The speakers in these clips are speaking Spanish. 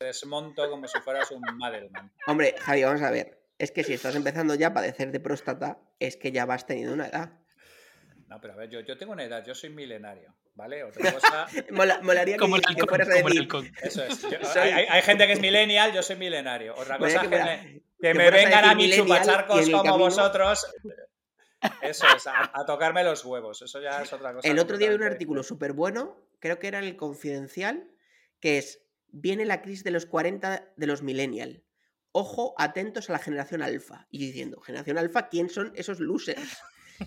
desmonto como si fueras un Madelman. Hombre, Javi, vamos a ver. Es que si estás empezando ya a padecer de próstata, es que ya vas teniendo una edad. No, pero a ver, yo, yo tengo una edad, yo soy milenario, ¿vale? Otra cosa. Mola- molaría que, Como el que fueras como decir. Eso es. yo- Soy- hay, gente que es millennial, yo soy milenario. Otra cosa que que, fuera- me, que que me fueras a vengan a mí chupacharcos como camino- vosotros. Eso es, a, a tocarme los huevos. Eso ya es otra cosa. El otro día vi un artículo súper bueno, creo que era el Confidencial, que es, viene la crisis de los 40 de los millennial. Ojo, atentos a la generación alfa. Y yo diciendo, generación alfa, ¿quién son esos losers?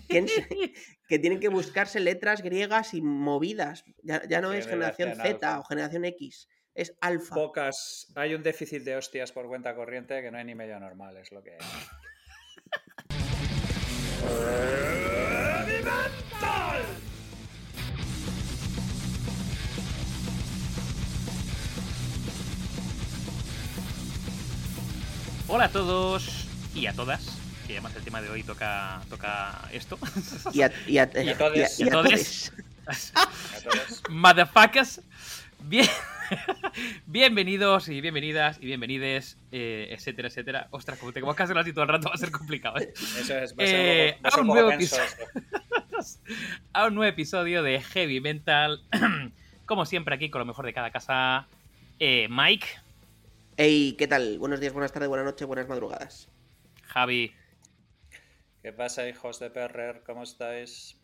¿Quién se- que tienen que buscarse letras griegas y movidas. Ya, ya no es generación Generación Z alfa. o generación X, es alfa. Pocas. Hay un déficit de hostias por cuenta corriente que no hay ni medio normal, es lo que hay. Hola a todos y a todas. Que además el tema de hoy toca, toca esto. Y a, y Y y todos. Motherfuckers. Bien. Bienvenidos y bienvenidas y bienvenides, eh, etcétera, etcétera. Ostras, como tengo que hacerlo así todo el rato va a ser complicado, ¿eh? Eso es. Va a ser Eh, un poco, va a ser un un poco nuevo episodio. A un nuevo episodio de Heavy Mental. Como siempre, aquí con lo mejor de cada casa. eh, Mike, Ey, ¿qué tal? Buenos días, buenas tardes, buenas noches, buenas madrugadas. Javi, ¿Qué pasa, hijos de Perrer? ¿Cómo estáis?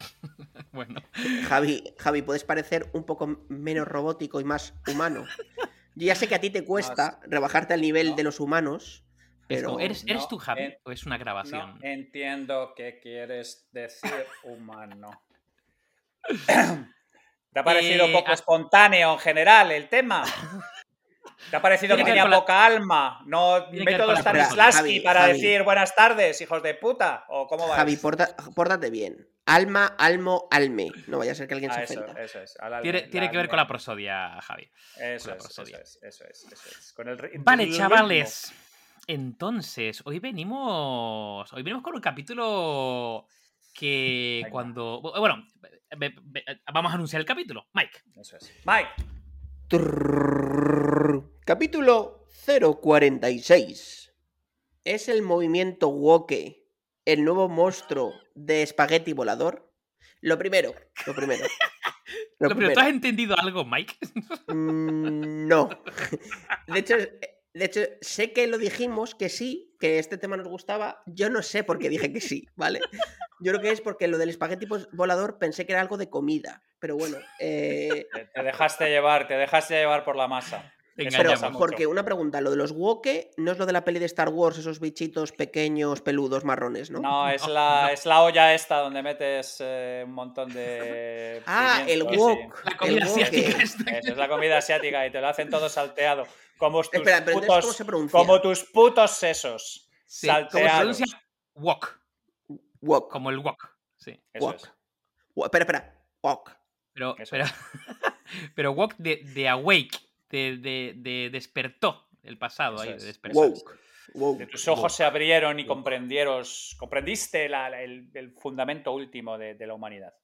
bueno, Javi, Javi, puedes parecer un poco menos robótico y más humano. Yo ya sé que a ti te cuesta rebajarte al nivel no. de los humanos, es pero como, ¿eres, ¿eres no, tú, Javi? ¿O es una grabación? No entiendo qué quieres decir, humano. ¿Te ha parecido Eh, poco espontáneo en general el tema? ¿Te ha parecido que tenía la- poca alma? ¿No método Stanislavski para Javi. decir buenas tardes, hijos de puta? ¿O cómo va? Javi, eso? porta- pórtate bien. Alma, almo, alme. No vaya a ser que alguien Ah, se eso, ofenda. eso es. alma, Tiene, tiene que ver con la prosodia, Javi. Eso con la es, eso prosodia. es, eso es, eso es. Con el ri- Vale, chavales. Entonces, hoy venimos. Hoy venimos con un capítulo que Venga. cuando. Bueno, vamos a anunciar el capítulo. Mike. Eso es. Mike, Trrrrrrr. Capítulo 046. ¿Es el movimiento Woke el nuevo monstruo de espagueti volador? Lo primero, lo primero. Lo Lo primero, ¿tú primero. has entendido algo, Mike? Mm, no. De hecho, de hecho, sé que lo dijimos, que sí, que este tema nos gustaba. Yo no sé por qué dije que sí, ¿vale? Yo creo que es porque lo del espagueti volador pensé que era algo de comida. Pero bueno, eh, te dejaste llevar, te dejaste llevar por la masa. Pero porque una pregunta, lo de los woke no es lo de la peli de Star Wars, esos bichitos pequeños, peludos, marrones, ¿no? No, es la, no. es la olla esta donde metes eh, un montón de. Ah, el wok. La comida El asiática esta. Eso es la comida asiática y te lo hacen todo salteado. Como tus, Espera, pero entonces, putos, ¿cómo se pronuncia? como tus putos sesos. Sí, ¿Cómo se salteados. pronuncia? Wok. Wok. Como el wok. Sí. Eso Wok. es. Wo- Espera, espera. Wok. Pero, Eso pero, pero wok de, de awake. De, de, de despertó el pasado ahí, es. de despertar. Woke. Woke. De tus ojos se abrieron y comprendieron, comprendiste la- la- el, el fundamento último de, de la humanidad.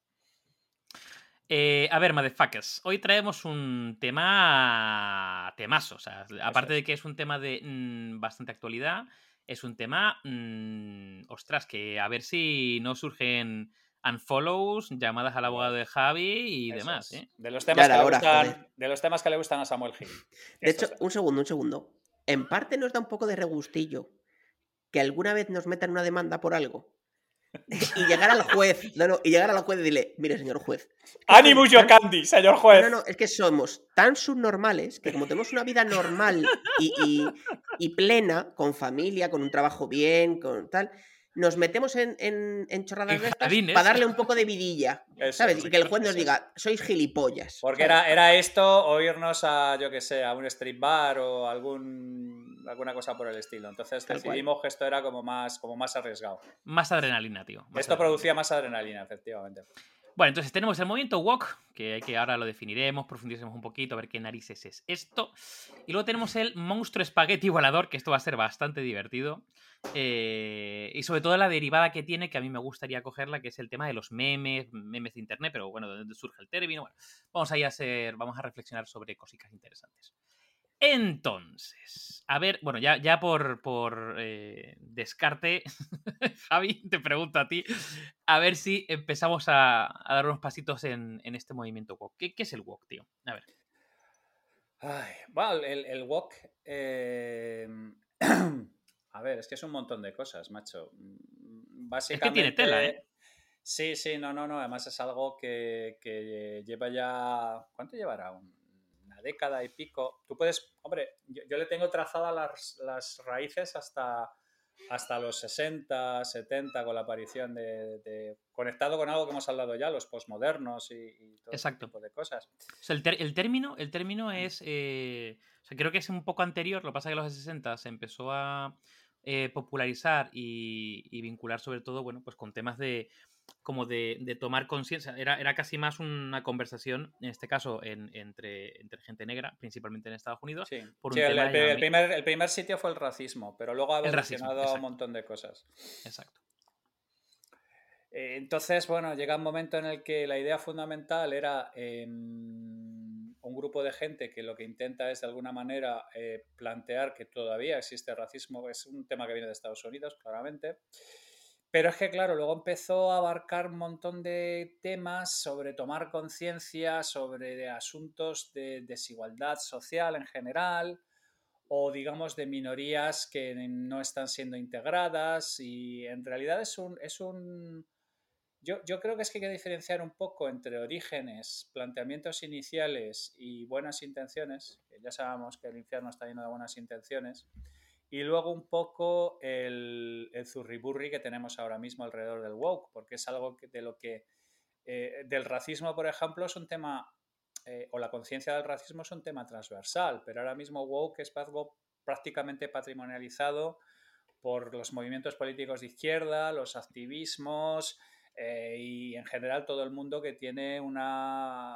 Eh, a ver, motherfuckers, hoy traemos un tema temazo. O sea, aparte es. de que es un tema de mm, bastante actualidad, es un tema. mm, ostras, que a ver si no surgen unfollows, llamadas al abogado de Javi y Eso demás. ¿eh? De, los temas que le gustan, de los temas que le gustan a Samuel Gil. De Esto hecho, es. un segundo, un segundo. En parte nos da un poco de regustillo que alguna vez nos metan una demanda por algo. y llegar al juez, no, no, y llegar al juez y dile, mire, señor juez. es que ¡Animus soy tan- Yocandi, señor juez! No, no, es que somos tan subnormales que como tenemos una vida normal y, y- y plena, con familia, con un trabajo bien, con tal, nos metemos en, en, en chorradas En de estas para darle un poco de vidilla, Eso ¿sabes? es, Y que el juez nos diga, sois gilipollas. Porque era, era esto o irnos a, yo que sé, a un street bar o algún, alguna cosa por el estilo. Entonces Tal cual. decidimos que esto era como más, como más arriesgado. Más adrenalina, tío. más Esto adrenalina. producía más adrenalina, efectivamente. Bueno, entonces tenemos el movimiento walk, que, ahora lo definiremos, profundizaremos un poquito, a ver qué narices es esto. Y luego tenemos el monstruo espagueti volador, que esto va a ser bastante divertido. Eh, y sobre todo la derivada que tiene, que a mí me gustaría cogerla, que es el tema de los memes, memes de internet, pero bueno, de dónde surge el término. Bueno, vamos a, ir a hacer, vamos a reflexionar sobre cositas interesantes. Entonces, a ver, bueno, ya, ya por, por eh, descarte, Javi, te pregunto a ti, a ver si empezamos a, dar unos pasitos en, este movimiento walk. ¿Qué, es el walk, tío? A ver. Ay, bueno, el, el walk... Em, a ver, es que es un montón de cosas, macho. Básicamente... Es que tiene tela, ¿eh? Sí, sí, no, no, no. Además es algo que, que lleva ya... ¿Cuánto llevará? Un década y pico. Tú puedes, hombre, yo, le tengo trazadas las, las, raíces hasta, hasta los 60, 70, con la aparición de, conectado con algo que hemos hablado ya, los posmodernos y, todo ese tipo de cosas. el, el, término, el término mm. es, eh, creo que es un poco anterior, lo que pasa es que en los 60 se empezó a eh, popularizar y, y, vincular sobre todo, bueno, pues con temas de como de, tomar conciencia. Era, era, casi más una conversación, en este caso, entre, entre gente negra, principalmente en Estados Unidos. Sí, el, primer, el, primer, sitio fue el racismo, pero luego ha evolucionado un montón de cosas. Exacto. Eh, entonces, bueno, llega un momento en el que la idea fundamental era em, un grupo de gente que lo que intenta es de alguna manera eh, plantear que todavía existe racismo, es un tema que viene de Estados Unidos, claramente. Pero es que, claro, luego empezó a abarcar un montón de temas sobre tomar conciencia, sobre asuntos de desigualdad social en general, o digamos de minorías que no están siendo integradas. Y en realidad es un. Es un yo, yo creo que es que hay que diferenciar un poco entre orígenes, planteamientos iniciales y buenas intenciones, ya sabemos que el infierno está lleno de buenas intenciones y luego un poco el, zurriburri que tenemos ahora mismo alrededor del woke, porque es algo de lo que, eh, del racismo, por ejemplo, es un tema, eh, o la conciencia del racismo es un tema transversal, pero ahora mismo woke es algo prácticamente patrimonializado por los movimientos políticos de izquierda, los activismos eh, y en general todo el mundo que tiene una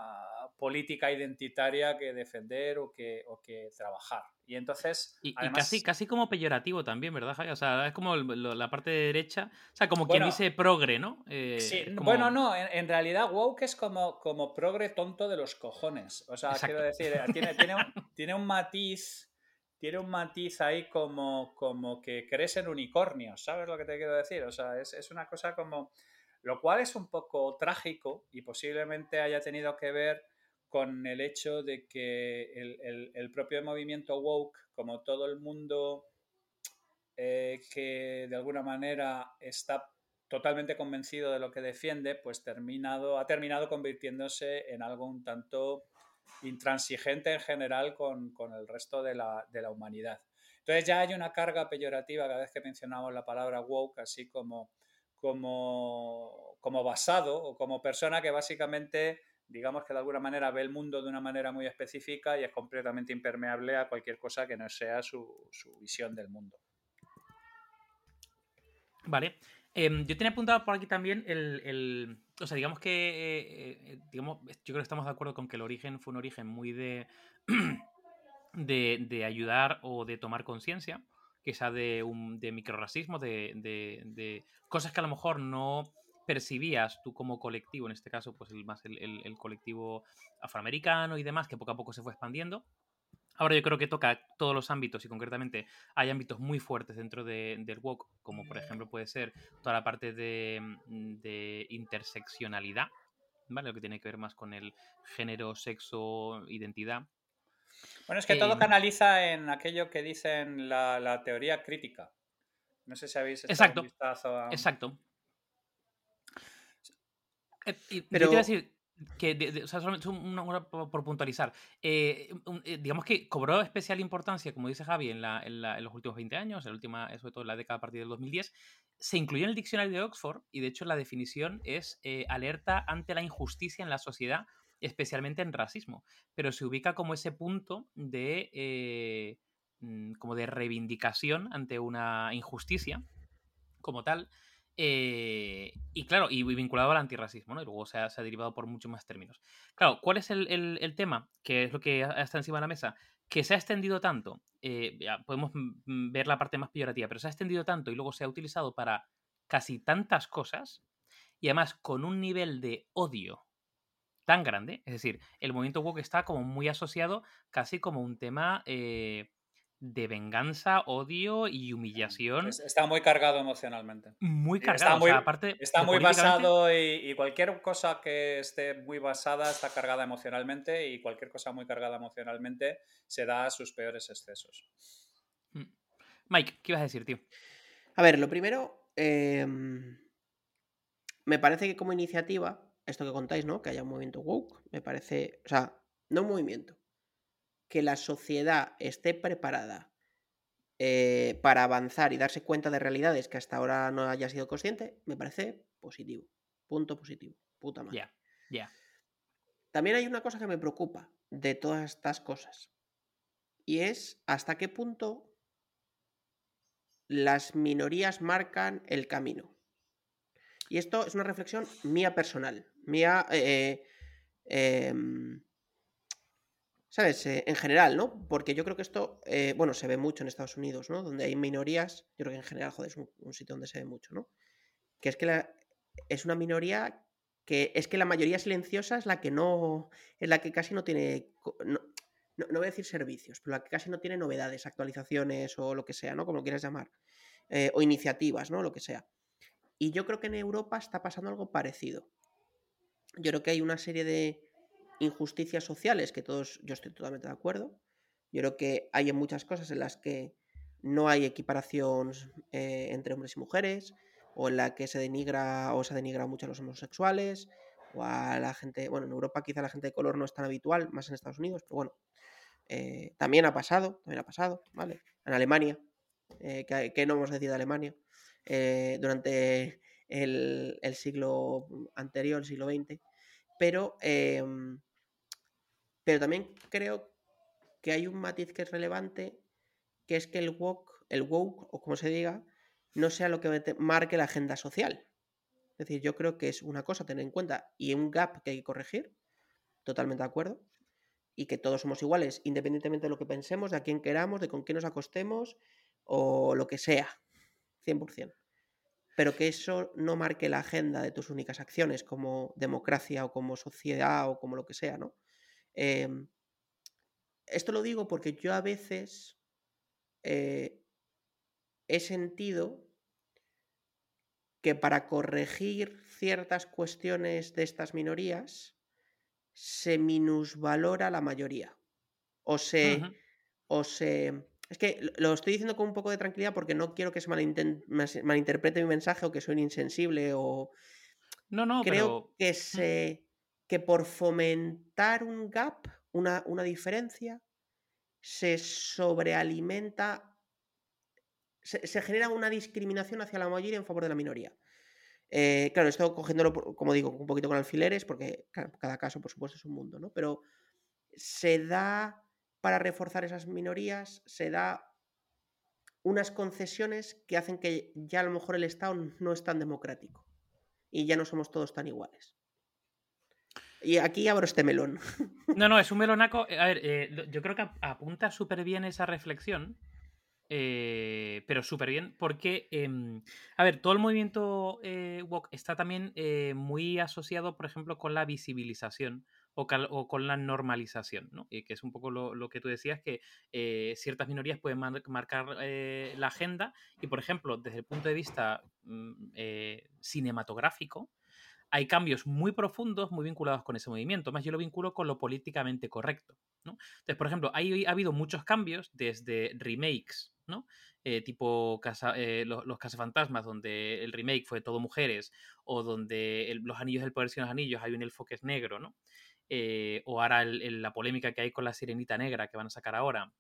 política identitaria que defender o que, o que trabajar. Y entonces. Y, casi, casi como peyorativo también, ¿verdad, Javi? O sea, es como la parte de derecha. O sea, como quien dice progre, ¿no? Eh, sí, bueno, no, en, realidad woke es como, como progre tonto de los cojones. O sea, quiero decir, eh, tiene, tiene, un, tiene un matiz. Tiene un matiz ahí como, como que crees en unicornios, ¿sabes lo que te quiero decir? O sea, es, es una cosa como. Lo cual es un poco trágico y posiblemente haya tenido que ver con el hecho de que el, propio movimiento woke, como todo el mundo eh, que de alguna manera está totalmente convencido de lo que defiende, pues terminado, ha terminado convirtiéndose en algo un tanto intransigente en general con, el resto de la, de la, humanidad. Entonces ya hay una carga peyorativa cada vez que mencionamos la palabra woke, así como, como, como basado o como persona que básicamente digamos que de alguna manera ve el mundo de una manera muy específica y es completamente impermeable a cualquier cosa que no sea su, visión del mundo. Vale. Em, yo tenía apuntado por aquí también el. o sea, digamos que. Eh, eh, digamos, yo creo que estamos de acuerdo con que el origen fue un origen muy de. de, ayudar o de tomar conciencia. Sea de, un, de microracismo, de, de cosas que a lo mejor no percibías tú como colectivo, en este caso, pues el, más el, colectivo afroamericano y demás, que poco a poco se fue expandiendo. Ahora yo creo que toca todos los ámbitos y concretamente hay ámbitos muy fuertes dentro del WOC, como por ejemplo puede ser toda la parte de, de interseccionalidad, ¿vale? Lo que tiene que ver más con el género, sexo, identidad. Bueno, es que todo em, canaliza en aquello que dicen la, teoría crítica. No sé si habéis exacto, Exacto. Eh, pero... te iba a decir que, o sea, por puntualizar, eh, eh, digamos que cobró especial importancia, como dice Javi, en, la, en, los últimos 20 años, en la última, sobre todo en la década a partir del 2010, se incluyó en el diccionario de Oxford y de hecho la definición es alerta ante la injusticia en la sociedad, especialmente en racismo, pero se ubica como ese punto de, mm, como de reivindicación ante una injusticia como tal. Eh, y claro, y vinculado al antirracismo, ¿no? Y luego se ha, derivado por muchos más términos. Claro, ¿cuál es el, tema? Que es lo que está encima de la mesa. Que se ha extendido tanto, eh, podemos ver la parte más peyorativa, pero se ha extendido tanto y luego se ha utilizado para casi tantas cosas, y además con un nivel de odio tan grande. Es decir, el movimiento woke está como muy asociado casi como un tema eh, de venganza, odio y humillación. Está muy cargado emocionalmente. Muy cargado. Está muy, aparte está muy basado y, cualquier cosa que esté muy basada está cargada emocionalmente y cualquier cosa muy cargada emocionalmente se da a sus peores excesos. Mm. Mike, ¿qué ibas a decir, tío? A ver, lo primero, em, me parece que como iniciativa, esto que contáis, ¿no? Que haya un movimiento woke, me parece, o sea, no un movimiento, que la sociedad esté preparada eh, para avanzar y darse cuenta de realidades que hasta ahora no haya sido consciente, me parece positivo. Punto positivo. Puta madre. Ya, ya. También hay una cosa que me preocupa de todas estas cosas. Y es hasta qué punto las minorías marcan el camino. Y esto es una reflexión mía personal. Mía. Eh, eh, em, ¿Sabes? Eh, en general, ¿no? Porque yo creo que esto, eh, bueno, se ve mucho en Estados Unidos, ¿no? Donde hay minorías, yo creo que en general, joder, es un, sitio donde se ve mucho, ¿no? Que es que la, es una minoría que es que la mayoría silenciosa es la que no, es la que casi no tiene, no, voy a decir servicios, pero la que casi no tiene novedades, actualizaciones o lo que sea, ¿no? Como lo quieras llamar. Eh, o iniciativas, ¿no? Lo que sea. Y yo creo que en Europa está pasando algo parecido. Yo creo que hay una serie de injusticias sociales, que todos, yo estoy totalmente de acuerdo. Yo creo que hay muchas cosas en las que no hay equiparación eh, entre hombres y mujeres, o en la que se denigra o se denigra mucho a los homosexuales, o a la gente, bueno, en Europa quizá la gente de color no es tan habitual, más en Estados Unidos, pero bueno, eh, también ha pasado, también ha pasado, ¿vale? En Alemania, eh, que, no hemos decidido de Alemania, durante el, el, siglo anterior, el siglo XX, pero em, pero también creo que hay un matiz que es relevante, que es que el woke, el woke, o como se diga, no sea lo que marque la agenda social. Es decir, yo creo que es una cosa a tener en cuenta y un gap que hay que corregir, totalmente de acuerdo, y que todos somos iguales, independientemente de lo que pensemos, de a quién queramos, de con quién nos acostemos o lo que sea, 100%. Pero que eso no marque la agenda de tus únicas acciones como democracia o como sociedad o como lo que sea, ¿no? Em, esto lo digo porque yo a veces eh, he sentido que para corregir ciertas cuestiones de estas minorías se minusvalora la mayoría. O se. O se. Es que lo estoy diciendo con un poco de tranquilidad porque no quiero que se malinterprete mi mensaje o que soy insensible o. No, no, Creo que se que por fomentar un gap, una, diferencia, se sobrealimenta, se, genera una discriminación hacia la mayoría en favor de la minoría. Eh, claro, esto cogiéndolo, como digo, un poquito con alfileres, porque cada caso, por supuesto, es un mundo, ¿no? Pero se da, para reforzar esas minorías, se da unas concesiones que hacen que ya a lo mejor el Estado no es tan democrático y ya no somos todos tan iguales. Y aquí abro este melón. No, no, es un melonaco. A ver, eh, yo creo que apunta súper bien esa reflexión. Eh, pero súper bien, porque, em, a ver, todo el movimiento eh, woke está también muy asociado, por ejemplo, con la visibilización o, con la normalización, ¿no? que es un poco lo, que tú decías, que ciertas minorías pueden marcar la agenda y, por ejemplo, desde el punto de vista mm, cinematográfico, hay cambios muy profundos, muy vinculados con ese movimiento. Más yo lo vinculo con lo políticamente correcto. ¿no? Entonces, por ejemplo, hay, ha habido muchos cambios desde remakes, ¿no? Eh, tipo casa, eh, los, los cazafantasmas, donde el remake fue todo mujeres, o donde los anillos del poder sin los anillos hay un elfo que es negro, ¿no? Eh, o ahora la polémica que hay con la sirenita negra que van a sacar ahora.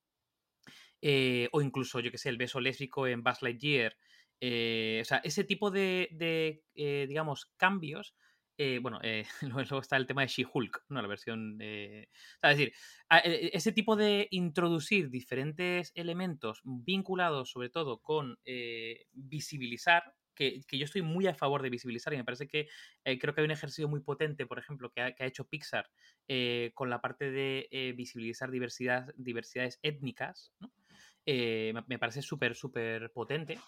o incluso, yo que sé, el beso lésbico en Buzz Lightyear. O sea, ese tipo de, digamos, cambios eh, bueno, eh, luego está el tema de She-Hulk, ¿no? La versión. es decir, e, ese tipo de introducir diferentes elementos vinculados sobre todo con eh, visibilizar, que, yo estoy muy a favor de visibilizar y me parece que creo que hay un ejercicio muy potente, por ejemplo, que ha, hecho Pixar con la parte de visibilizar diversidad, diversidades étnicas, me parece súper, súper potente.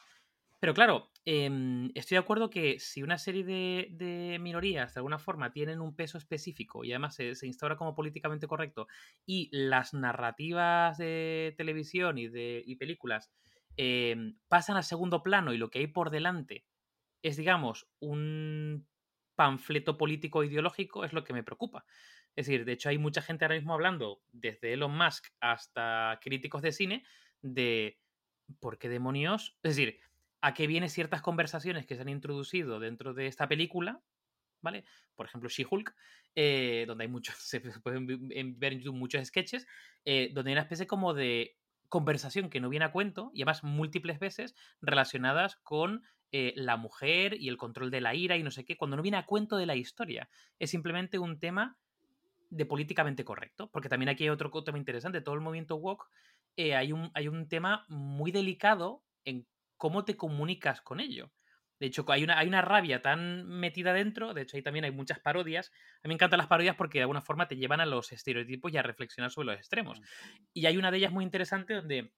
Pero claro, em, estoy de acuerdo que si una serie de, minorías de alguna forma tienen un peso específico y además se, instaura como políticamente correcto y las narrativas de televisión y de películas em, pasan a segundo plano y lo que hay por delante es, digamos, un panfleto político ideológico, es lo que me preocupa. Es decir, de hecho hay mucha gente ahora mismo hablando, desde Elon Musk hasta críticos de cine, de por qué demonios, es decir, a qué vienen ciertas conversaciones que se han introducido dentro de esta película, ¿vale? Por ejemplo, She-Hulk, eh, donde hay muchos, se pueden ver en YouTube muchos sketches, eh, donde hay una especie como de conversación que no viene a cuento y además múltiples veces relacionadas con eh, la mujer y el control de la ira y no sé qué, cuando no viene a cuento de la historia. Es simplemente un tema de políticamente correcto, porque también aquí hay otro tema interesante, todo el movimiento woke, hay, un, hay un tema muy delicado en cómo te comunicas con ello. De hecho, hay una, hay una rabia tan metida dentro, de hecho ahí también hay muchas parodias. A mí me encantan las parodias porque de alguna forma te llevan a los estereotipos y a reflexionar sobre los extremos. Y hay una de ellas muy interesante donde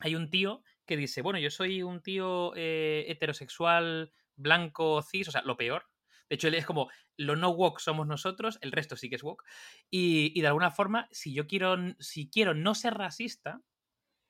hay un tío que dice, bueno, yo soy un tío eh, heterosexual, blanco, cis, o sea, lo peor. De hecho, él es como, lo no woke somos nosotros, el resto sí que es woke. Y, y de alguna forma, si yo quiero, si quiero no ser racista,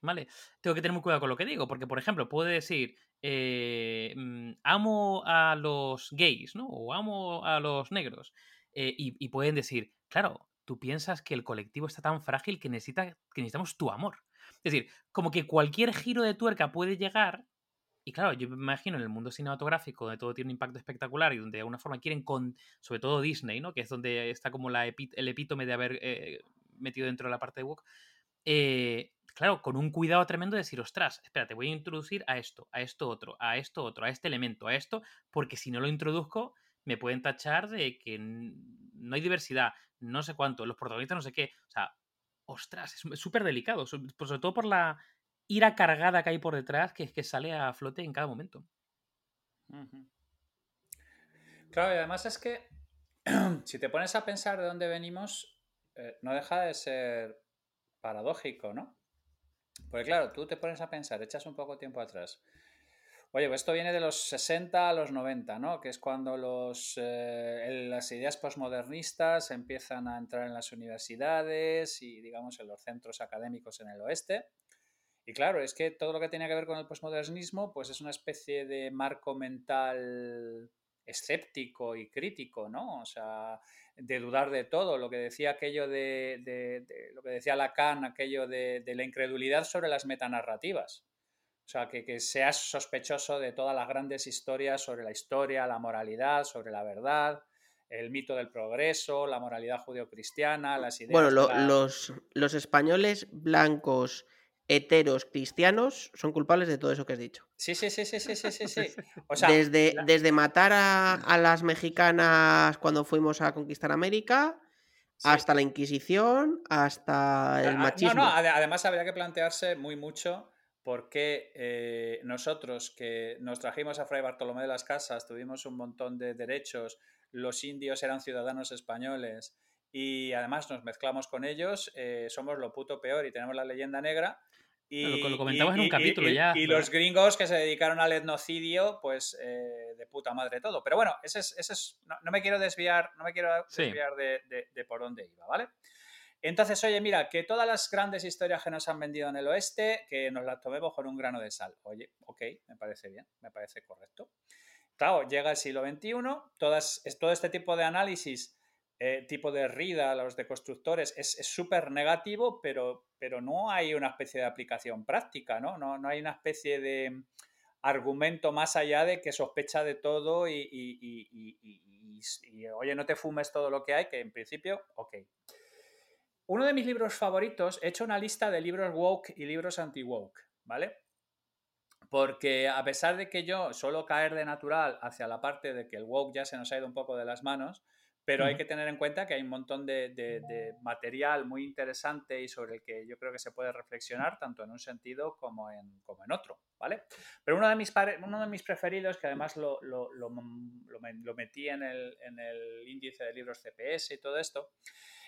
¿vale? Tengo que tener muy cuidado con lo que digo, porque, por ejemplo, puede decir, eh, mm, amo a los gays, ¿no? O amo a los negros. Eh, y, pueden decir, claro, tú piensas que el colectivo está tan frágil que, necesita, que necesitamos tu amor. Es decir, como que cualquier giro de tuerca puede llegar. Y claro, yo me imagino en el mundo cinematográfico, donde todo tiene un impacto espectacular y donde de alguna forma quieren, con, sobre todo Disney, ¿no? Que es donde está como la el epítome de haber eh, metido dentro de la parte de Woke. Eh, claro, con un cuidado tremendo de decir, ostras, espera, te voy a introducir a esto, a esto otro, a esto otro, a este elemento, a esto, porque si no lo introduzco, me pueden tachar de que no hay diversidad, no sé cuánto, los protagonistas no sé qué. O sea, ostras, es súper delicado, sobre todo por la ira cargada que hay por detrás que, que sale a flote en cada momento. Claro, y además es que si te pones a pensar de dónde venimos, eh, no deja de ser paradójico, ¿no? Porque claro, tú te pones a pensar, echas un poco tiempo atrás. Oye, pues esto viene de los 60 a los 90, ¿no? Que es cuando los, eh, las ideas posmodernistas empiezan a entrar en las universidades y, digamos, en los centros académicos en el oeste. Y claro, es que todo lo que tiene que ver con el posmodernismo, pues es una especie de marco mental escéptico y crítico, ¿no? O sea, de dudar de todo, lo que decía aquello de, lo que decía Lacan, aquello de, la incredulidad sobre las metanarrativas. O sea, que, que, seas sospechoso de todas las grandes historias sobre la historia, la moralidad, sobre la verdad, el mito del progreso, la moralidad judeocristiana, las ideas. Bueno, los, los españoles blancos heteros cristianos son culpables de todo eso que has dicho. Sí, sí, sí, sí, sí, sí, sí. desde, desde matar a, las mexicanas cuando fuimos a conquistar América, hasta la Inquisición, hasta el machismo. No, no, además habría que plantearse muy mucho por qué eh, nosotros que nos trajimos a Fray Bartolomé de las Casas, tuvimos un montón de derechos, los indios eran ciudadanos españoles y además nos mezclamos con ellos, eh, somos lo puto peor y tenemos la leyenda negra y, lo, comentamos en un capítulo ya. Y los gringos que se dedicaron al etnocidio, pues eh, de puta madre todo. Pero bueno, ese es, ese es no, me quiero desviar, no me quiero desviar de, de, por dónde iba, ¿vale? Entonces, oye, mira, que todas las grandes historias que nos han vendido en el oeste, que nos las tomemos con un grano de sal. Oye, ok, me parece bien, me parece correcto. Claro, llega el siglo XXI, todas, todo este tipo de análisis eh, tipo de rida, los de constructores, es súper negativo, pero, pero no hay una especie de aplicación práctica, ¿no? ¿no? No hay una especie de argumento más allá de que sospecha de todo y, y, oye, no te fumes todo lo que hay, que en principio, ok. Uno de mis libros favoritos, he hecho una lista de libros woke y libros anti-woke, ¿vale? Porque a pesar de que yo suelo caer de natural hacia la parte de que el woke ya se nos ha ido un poco de las manos, pero hay que tener en cuenta que hay un montón de, material muy interesante y sobre el que yo creo que se puede reflexionar tanto en un sentido como en, como en otro, ¿vale? Pero uno de mis, uno de mis preferidos, que además lo, lo, lo, lo metí en el, en el, índice de libros CPS y todo esto,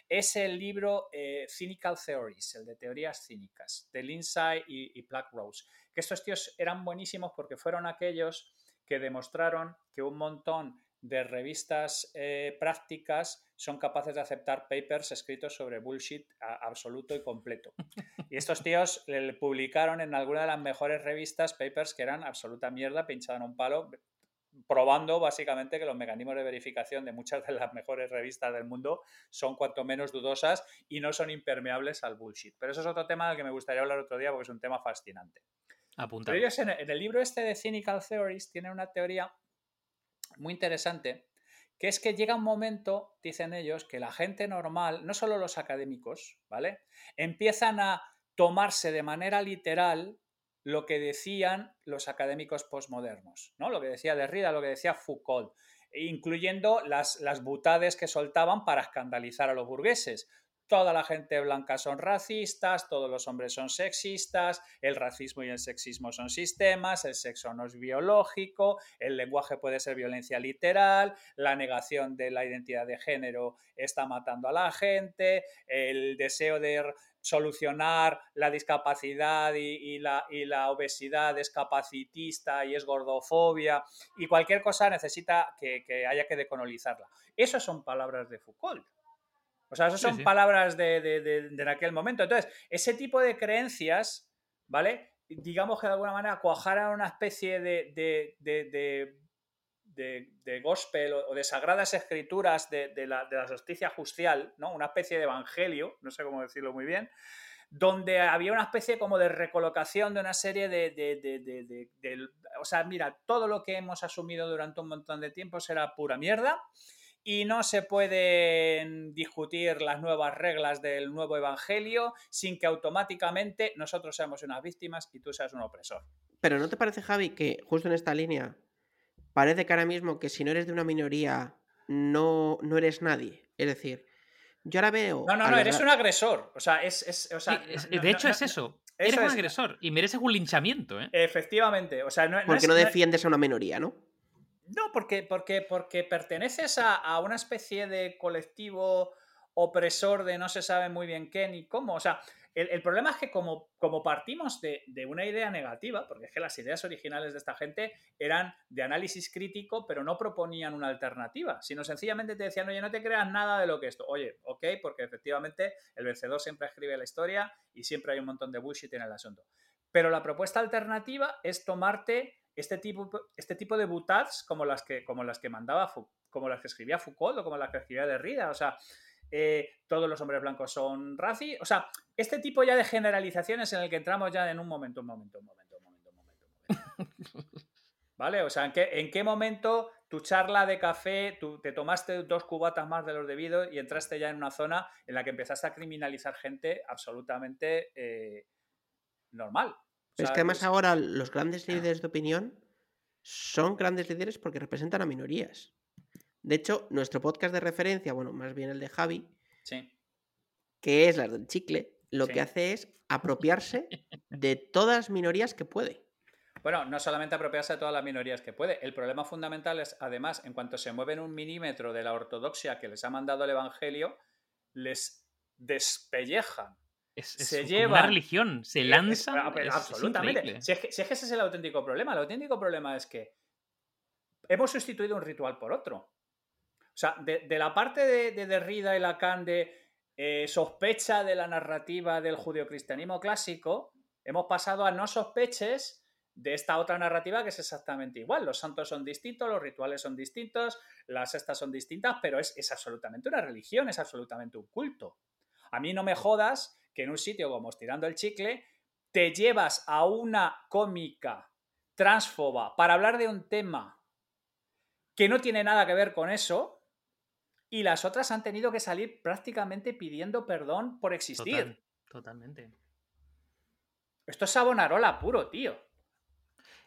es el libro eh, Cynical Theories, el de teorías cínicas, de Lindsay y, y Black Rose. Que estos tíos eran buenísimos porque fueron aquellos que demostraron que un montón de revistas eh, prácticas son capaces de aceptar papers escritos sobre bullshit absoluto y completo. Y estos tíos le publicaron en alguna de las mejores revistas papers que eran absoluta mierda, pinchada en un palo, probando básicamente que los mecanismos de verificación de muchas de las mejores revistas del mundo son cuanto menos dudosas y no son impermeables al bullshit. Pero eso es otro tema del que me gustaría hablar otro día porque es un tema fascinante. Pero ellos en el libro este de Cynical Theories tienen una teoría muy interesante, que es que llega un momento, dicen ellos, que la gente normal, no solo los académicos, ¿vale? Empiezan a tomarse de manera literal lo que decían los académicos postmodernos, ¿no? Lo que decía Derrida, lo que decía Foucault, incluyendo las, las butades que soltaban para escandalizar a los burgueses toda la gente blanca son racistas, todos los hombres son sexistas, el racismo y el sexismo son sistemas, el sexo no es biológico, el lenguaje puede ser violencia literal, la negación de la identidad de género está matando a la gente, el deseo de solucionar la discapacidad y, la, obesidad es capacitista y es gordofobia y cualquier cosa necesita que, que haya que decolonizarla. Esas son palabras de Foucault. O sea, esas son palabras de, aquel momento. Entonces, ese tipo de creencias, ¿vale? Digamos que de alguna manera cuajaran una especie de, de, gospel o, de sagradas escrituras de, la, de la justicia justial, ¿no? Una especie de evangelio, no sé cómo decirlo muy bien, donde había una especie como de recolocación de una serie de, de, O sea, mira, todo lo que hemos asumido durante un montón de tiempo será pura mierda y no se pueden discutir las nuevas reglas del nuevo evangelio sin que automáticamente nosotros seamos unas víctimas y tú seas un opresor. Pero ¿no te parece, Javi, que justo en esta línea parece que ahora mismo que si no eres de una minoría no, no eres nadie? Es decir, yo ahora veo... No, no, no, eres un agresor. O sea, es... de hecho es eso. Eres un agresor y mereces un linchamiento, ¿eh? Efectivamente. O sea, no, Porque no defiendes a una minoría, ¿no? No, porque, porque, porque perteneces a, una especie de colectivo opresor de no se sabe muy bien qué ni cómo. O sea, el, problema es que como, como partimos de, una idea negativa, porque es que las ideas originales de esta gente eran de análisis crítico, pero no proponían una alternativa, sino sencillamente te decían, oye, no te creas nada de lo que esto. Oye, ok, porque efectivamente el vencedor siempre escribe la historia y siempre hay un montón de bullshit en el asunto. Pero la propuesta alternativa es tomarte este tipo, este tipo de butads como las que, como las que mandaba, como las que escribía Foucault o como las que escribía Derrida, o sea, eh, todos los hombres blancos son raci, o sea, este tipo ya de generalizaciones en el que entramos ya en un momento, un momento, un momento, un momento, un momento, un momento. ¿Vale? O sea, ¿en qué, ¿en qué momento tu charla de café, tú te tomaste dos cubatas más de los debidos y entraste ya en una zona en la que empezaste a criminalizar gente absolutamente eh, normal? Es que además ahora los grandes líderes de opinión son grandes líderes porque representan a minorías. De hecho, nuestro podcast de referencia, bueno, más bien el de Javi, que es la del chicle, lo que hace es apropiarse de todas las minorías que puede. Bueno, no solamente apropiarse de todas las minorías que puede. El problema fundamental es, además, en cuanto se mueven un milímetro de la ortodoxia que les ha mandado el Evangelio, les despellejan se lleva una religión, se lanza. absolutamente. si, es que, ese es el auténtico problema. El auténtico problema es que hemos sustituido un ritual por otro. O sea, de, la parte de, Derrida y Lacan de eh, sospecha de la narrativa del judeocristianismo clásico, hemos pasado a no sospeches de esta otra narrativa que es exactamente igual. Los santos son distintos, los rituales son distintos, las estas son distintas, pero es, es absolutamente una religión, es absolutamente un culto. A mí no me jodas que en un sitio como Estirando el Chicle te llevas a una cómica transfoba para hablar de un tema que no tiene nada que ver con eso y las otras han tenido que salir prácticamente pidiendo perdón por existir. totalmente. Esto es sabonarola puro, tío.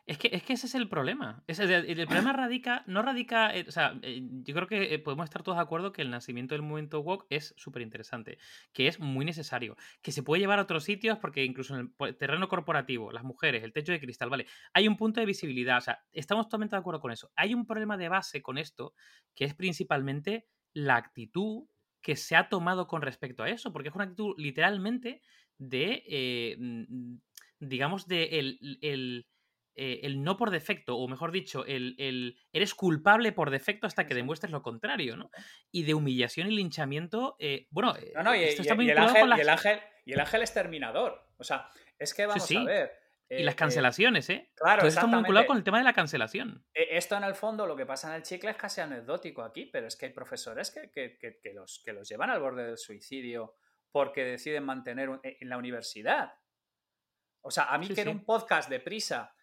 Es que, es que ese es el problema. El, el problema radica, no radica, o sea, eh, yo creo que eh, podemos estar todos de acuerdo que el nacimiento del movimiento woke es súper interesante, que es muy necesario, que se puede llevar a otros sitios porque incluso en el terreno corporativo, las mujeres, el techo de cristal, vale, hay un punto de visibilidad, o sea, estamos totalmente de acuerdo con eso. Hay un problema de base con esto, que es principalmente la actitud que se ha tomado con respecto a eso, porque es una actitud literalmente de, eh, mm, digamos, de el eh, el no por defecto, o mejor dicho, el, eres culpable por defecto hasta que demuestres lo contrario, ¿no? Y de humillación y linchamiento, eh, bueno, y, esto está y, el ángel, y, el ángel, y el ángel exterminador. O sea, es que vamos a ver. y las eh, cancelaciones, ¿eh? Claro, Todo esto está vinculado con el tema de la cancelación. E, esto en el fondo, lo que pasa en el chicle es casi anecdótico aquí, pero es que hay profesores que, los, que los llevan al borde del suicidio porque deciden mantener en la universidad. O sea, a mí que en un podcast de prisa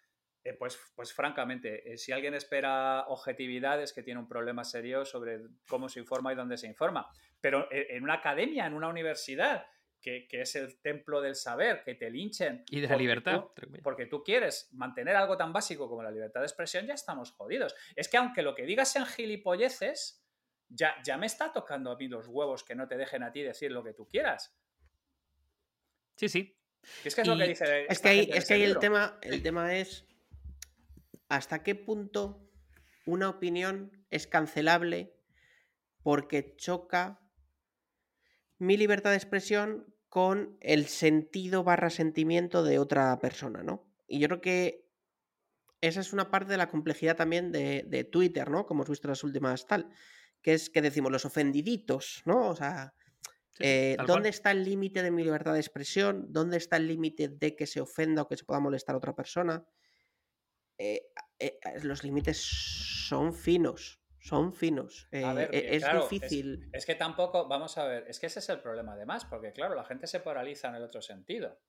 eh, pues, pues francamente, eh, si alguien espera objetividad es que tiene un problema serio sobre cómo se informa y dónde se informa. Pero eh, en una academia, en una universidad, que, es el templo del saber, que te linchen. Y de la libertad. porque tú quieres mantener algo tan básico como la libertad de expresión, ya estamos jodidos. Es que aunque lo que digas sean gilipolleces, ya, ya me está tocando a mí los huevos que no te dejen a ti decir lo que tú quieras. Sí, sí. Es que es lo que dice. Es que ahí, es que ahí el, tema, el tema es hasta qué punto una opinión es cancelable porque choca mi libertad de expresión con el sentido barra sentimiento de otra persona, ¿no? Y yo creo que esa es una parte de la complejidad también de, Twitter, ¿no? Como hemos visto en las últimas tal, que es que decimos los ofendiditos, ¿no? O sea, eh, ¿dónde está el límite de mi libertad de expresión? ¿Dónde está el límite de que se ofenda o que se pueda molestar a otra persona? Eh, eh, los límites son finos. Son finos. Eh, e, es difícil. Es, que tampoco, vamos a ver, es que ese es el problema además, porque claro, la gente se paraliza en el otro sentido.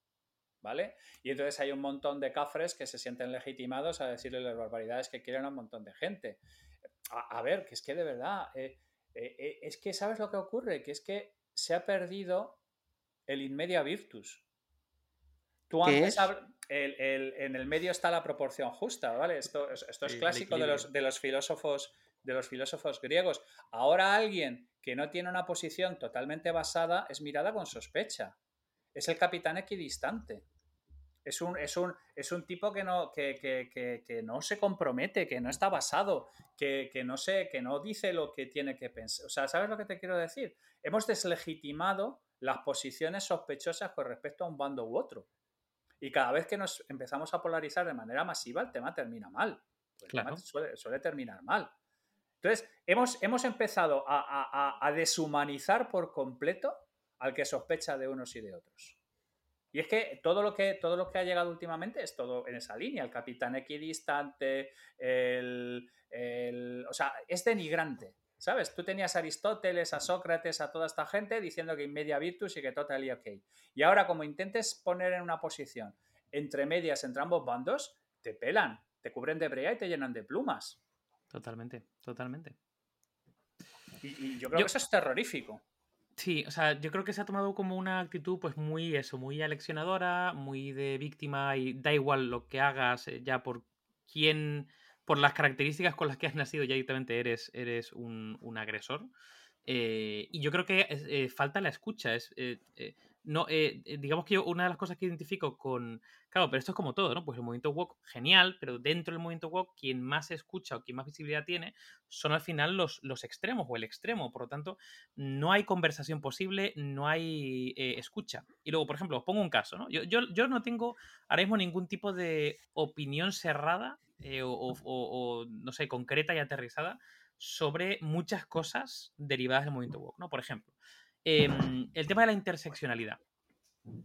¿Vale? Y entonces hay un montón de cafres que se sienten legitimados a decirle las barbaridades que quieren a un montón de gente. A, ver, que es que de verdad, es que ¿sabes lo que ocurre? Que es que se ha perdido el inmedia virtus. Tú antes, en el medio está la proporción justa, ¿vale? Esto, esto es clásico de los, de los, filósofos de los filósofos griegos. Ahora alguien que no tiene una posición totalmente basada es mirada con sospecha. Es el capitán equidistante. Es un, es un, es un tipo que no, que, que, que, no se compromete, que no está basado, que, no sé, que no dice lo que tiene que pensar. O sea, ¿sabes lo que te quiero decir? Hemos deslegitimado las posiciones sospechosas con respecto a un bando u otro. Y cada vez que nos empezamos a polarizar de manera masiva, el tema termina mal. suele, terminar mal. Entonces, hemos, hemos empezado a, deshumanizar por completo al que sospecha de unos y de otros. Y es que todo lo que, todo lo que ha llegado últimamente es todo en esa línea. El capitán equidistante, el, el, o sea, es denigrante. ¿Sabes? Tú tenías a Aristóteles, a Sócrates, a toda esta gente diciendo que in media virtus y que totally ok. Y ahora, como intentes poner en una posición entre medias entre ambos bandos, te pelan, te cubren de brea y te llenan de plumas. Totalmente, totalmente. Y, yo creo que eso es terrorífico. Sí, o sea, yo creo que se ha tomado como una actitud, pues muy eso, muy aleccionadora, muy de víctima y da igual lo que hagas eh, ya por quién por las características con las que has nacido ya directamente eres, eres un, agresor. Eh, y yo creo que eh, falta la escucha. Es, eh, no, digamos que una de las cosas que identifico con. Claro, pero esto es como todo, ¿no? Pues el movimiento walk, genial, pero dentro del movimiento walk, quien más escucha o quien más visibilidad tiene son al final los, los extremos o el extremo. Por lo tanto, no hay conversación posible, no hay escucha. Y luego, por ejemplo, os pongo un caso, ¿no? Yo, yo, yo no tengo ahora mismo ningún tipo de opinión cerrada eh, o, no sé, concreta y aterrizada sobre muchas cosas derivadas del movimiento woke, ¿no? Por ejemplo, em, el tema de la interseccionalidad.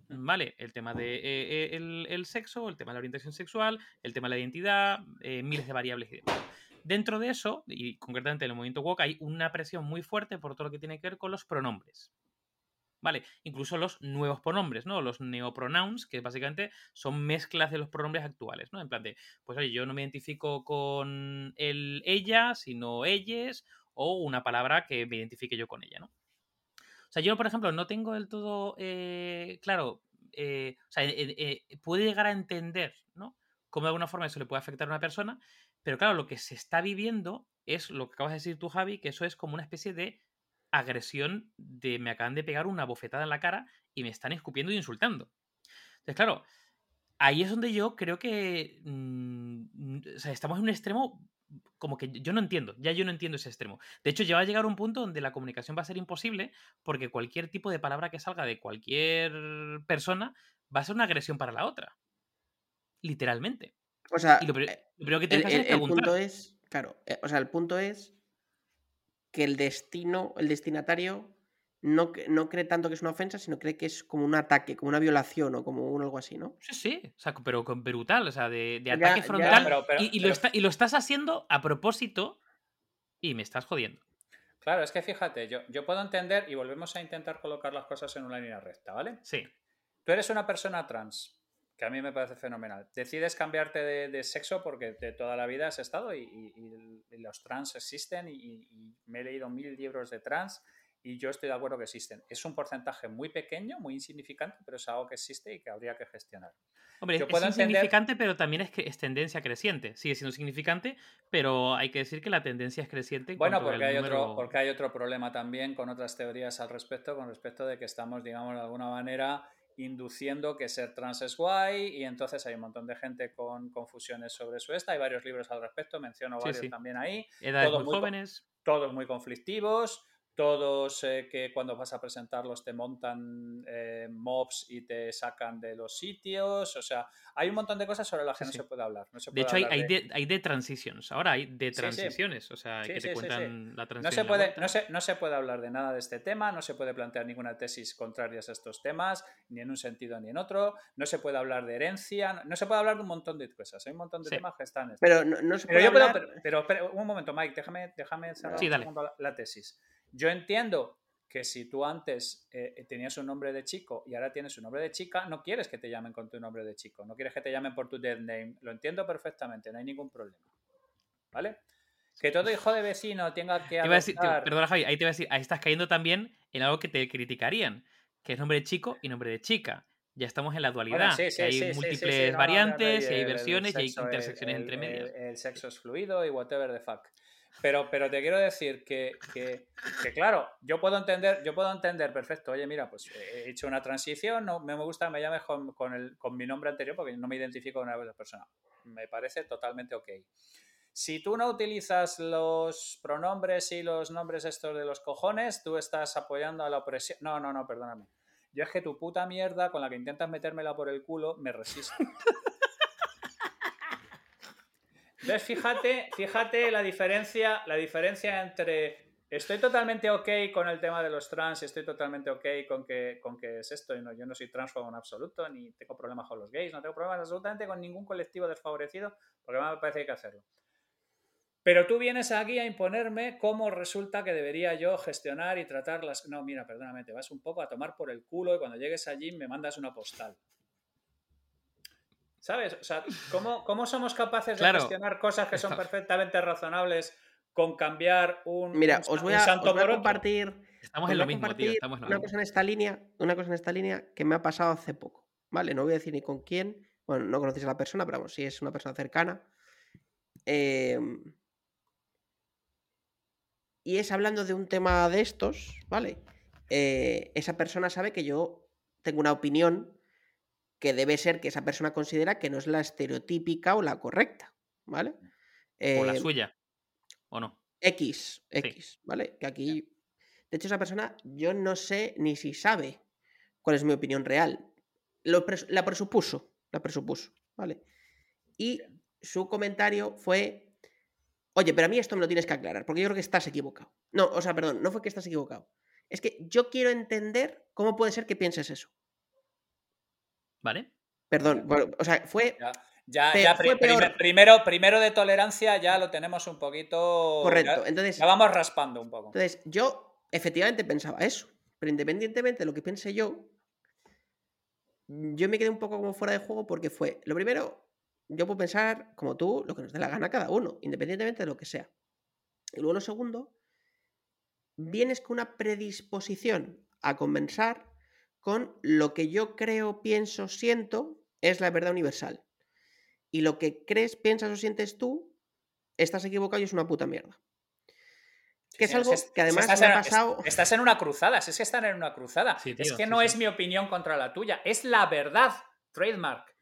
¿Vale? El tema de eh, eh, el, sexo, el tema de la orientación sexual, el tema de la identidad, miles de variables y demás. Dentro de eso, y concretamente en el movimiento woke, hay una presión muy fuerte por todo lo que tiene que ver con los pronombres. ¿vale? Incluso los nuevos pronombres, ¿no? Los neopronouns, que básicamente son mezclas de los pronombres actuales, ¿no? En plan de, pues oye, yo no me identifico con el ella, sino ellas, o una palabra que me identifique yo con ella, ¿no? O sea, yo, por ejemplo, no tengo del todo eh, claro, eh, o sea, eh, puede llegar a entender, ¿no? cómo de alguna forma eso le puede afectar a una persona, pero claro, lo que se está viviendo es lo que acabas de decir tú, Javi, que eso es como una especie de agresión de me acaban de pegar una bofetada en la cara y me están escupiendo y insultando. Entonces, claro, ahí es donde yo creo que mm, o sea, estamos en un extremo como que yo no entiendo, ya yo no entiendo ese extremo. De hecho, ya va a llegar un punto donde la comunicación va a ser imposible porque cualquier tipo de palabra que salga de cualquier persona va a ser una agresión para la otra. Literalmente. O sea, Y lo, pri- eh, lo primero que el, tienes que hacer el- punto es, claro, eh, o sea, el punto es que el destino, el destinatario no, no cree tanto que es una ofensa, sino cree que es como un ataque, como una violación o como un algo así, ¿no? Sí, sí, o sea, pero con brutal, o sea, de, de ataque ya, frontal. pero- pero- y, y lo está- y lo estás haciendo a propósito y me estás jodiendo. Claro, es que fíjate, yo, yo puedo entender y volvemos a intentar colocar las cosas en una línea recta, ¿vale? Sí. Tú eres una persona trans, que a mí me parece fenomenal. Decides cambiarte de, de sexo porque de toda la vida has estado y, y- los trans existen y me he leído mil libros de trans y yo estoy de acuerdo que existen. Es un porcentaje muy pequeño, muy insignificante, pero es algo que existe y que habría que gestionar. Hombre, Yo es entender- insignificante, pero también es, que es tendencia creciente. Sigue siendo significante, pero hay que decir que la tendencia es creciente. en Bueno, porque hay, otro, número- porque hay otro problema también con otras teorías al respecto, con respecto de que estamos, digamos, de alguna manera induciendo que ser trans es guay y entonces hay un montón de gente con confusiones sobre eso. Esta hay varios libros al respecto, menciono Sí, varios sí. también ahí, Edades todo muy jóvenes. todos muy conflictivos, todos eh, que cuando vas a presentarlos te montan eh, mobs y te sacan de los sitios, o sea, hay un montón de cosas sobre las que Sí, no sí. se puede hablar. No se De puede hecho, hay, hablar hay, de- hay de transitions. Ahora hay de Sí, sí. transiciones. O sea, Sí, que sí, te sí, sí. cuentan la transición. No se, puede, no, se, no se puede hablar de nada de este tema, no se puede plantear ninguna tesis contraria a estos temas, ni en un sentido ni en otro, no se puede hablar de herencia, no, no se puede hablar de un montón de cosas, hay un montón de Sí. temas que están... en esto. Pero no, no se Pero puede yo puedo, hablar- pero, pero espera, un momento, Mike, déjame, déjame cerrar Sí, un dale. segundo la, la tesis. Yo entiendo que si tú antes eh, tenías un nombre de chico y ahora tienes un nombre de chica, no quieres que te llamen con tu nombre de chico, no quieres que te llamen por tu dead name, lo entiendo perfectamente, no hay ningún problema. ¿Vale? Que todo hijo de vecino tenga que decir- te- perdona, Javi, ahí te iba a decir, ahí estás cayendo también en algo que te criticarían, que es nombre de chico y nombre de chica. Ya estamos en la dualidad, Bueno, sí, que sí, hay sí, sí, sí, múltiples sí, no, no, no, variantes, no, y hay el- el versiones, y hay intersecciones el- entre medias. El, el sexo es fluido y whatever the fuck. Pero, pero te quiero decir que, que, que, claro, yo puedo entender, yo puedo entender, perfecto, oye, mira, pues he hecho una transición, no me gusta me llames con, con, el, con mi nombre anterior porque no me identifico con una persona. Me parece totalmente ok. Si tú no utilizas los pronombres y los nombres estos de los cojones, tú estás apoyando a la opresión. No, no, no, perdóname. Yo es que tu puta mierda con la que intentas metérmela por el culo me resiste. Entonces, fíjate, fíjate la diferencia, la diferencia entre estoy totalmente ok con el tema de los trans, estoy totalmente ok con que, con que es esto, y no, yo no soy transfobo en absoluto, ni tengo problemas con los gays, no tengo problemas absolutamente con ningún colectivo desfavorecido, porque me parece que hay que hacerlo. Pero tú vienes aquí a imponerme cómo resulta que debería yo gestionar y tratar las... No, mira, perdóname, te vas un poco a tomar por el culo y cuando llegues allí me mandas una postal. ¿Sabes? O sea, ¿cómo, cómo somos capaces de Claro, gestionar cosas que son perfectamente razonables con cambiar un, Mira, un os voy un a, santo os voy a compartir, Estamos os en lo a mismo, tío. Estamos en lo una mismo. cosa en esta línea, una cosa en esta línea que me ha pasado hace poco, ¿vale? No voy a decir ni con quién, bueno, no conocéis a la persona, pero vamos, si es una persona cercana. Em, y es hablando de un tema de estos, ¿vale? Eh, esa persona sabe que yo tengo una opinión que debe ser que esa persona considera que no es la estereotípica o la correcta, ¿vale? O la Em, suya. ¿O no? X, X, ¿vale? Que aquí. De hecho, esa persona, yo no sé ni si sabe cuál es mi opinión real. Lo pres- la presupuso, la presupuso, ¿vale? Y su comentario fue: Oye, pero a mí esto me lo tienes que aclarar, porque yo creo que estás equivocado. No, o sea, perdón, no fue que estás equivocado. Es que yo quiero entender cómo puede ser que pienses eso. ¿Vale? Perdón, bueno, o sea, fue Ya, ya, Pe- ya fue peor. primero, primero de tolerancia ya lo tenemos un poquito... correcto. Ya, Entonces, ya vamos raspando un poco. Entonces, yo efectivamente pensaba eso, pero independientemente de lo que piense yo, yo me quedé un poco como fuera de juego porque fue, lo primero, yo puedo pensar como tú, lo que nos dé la gana cada uno, independientemente de lo que sea. Y luego lo segundo, vienes con una predisposición a conversar con lo que yo creo, pienso, siento, es la verdad universal. y lo que crees, piensas o sientes tú, estás equivocado y es una puta mierda. Que es algo que además estás, me ha en, pasado. estás en una cruzada, es que están en una cruzada. Sí, es que sí, no sí. es mi opinión contra la tuya, es la verdad. Trademark.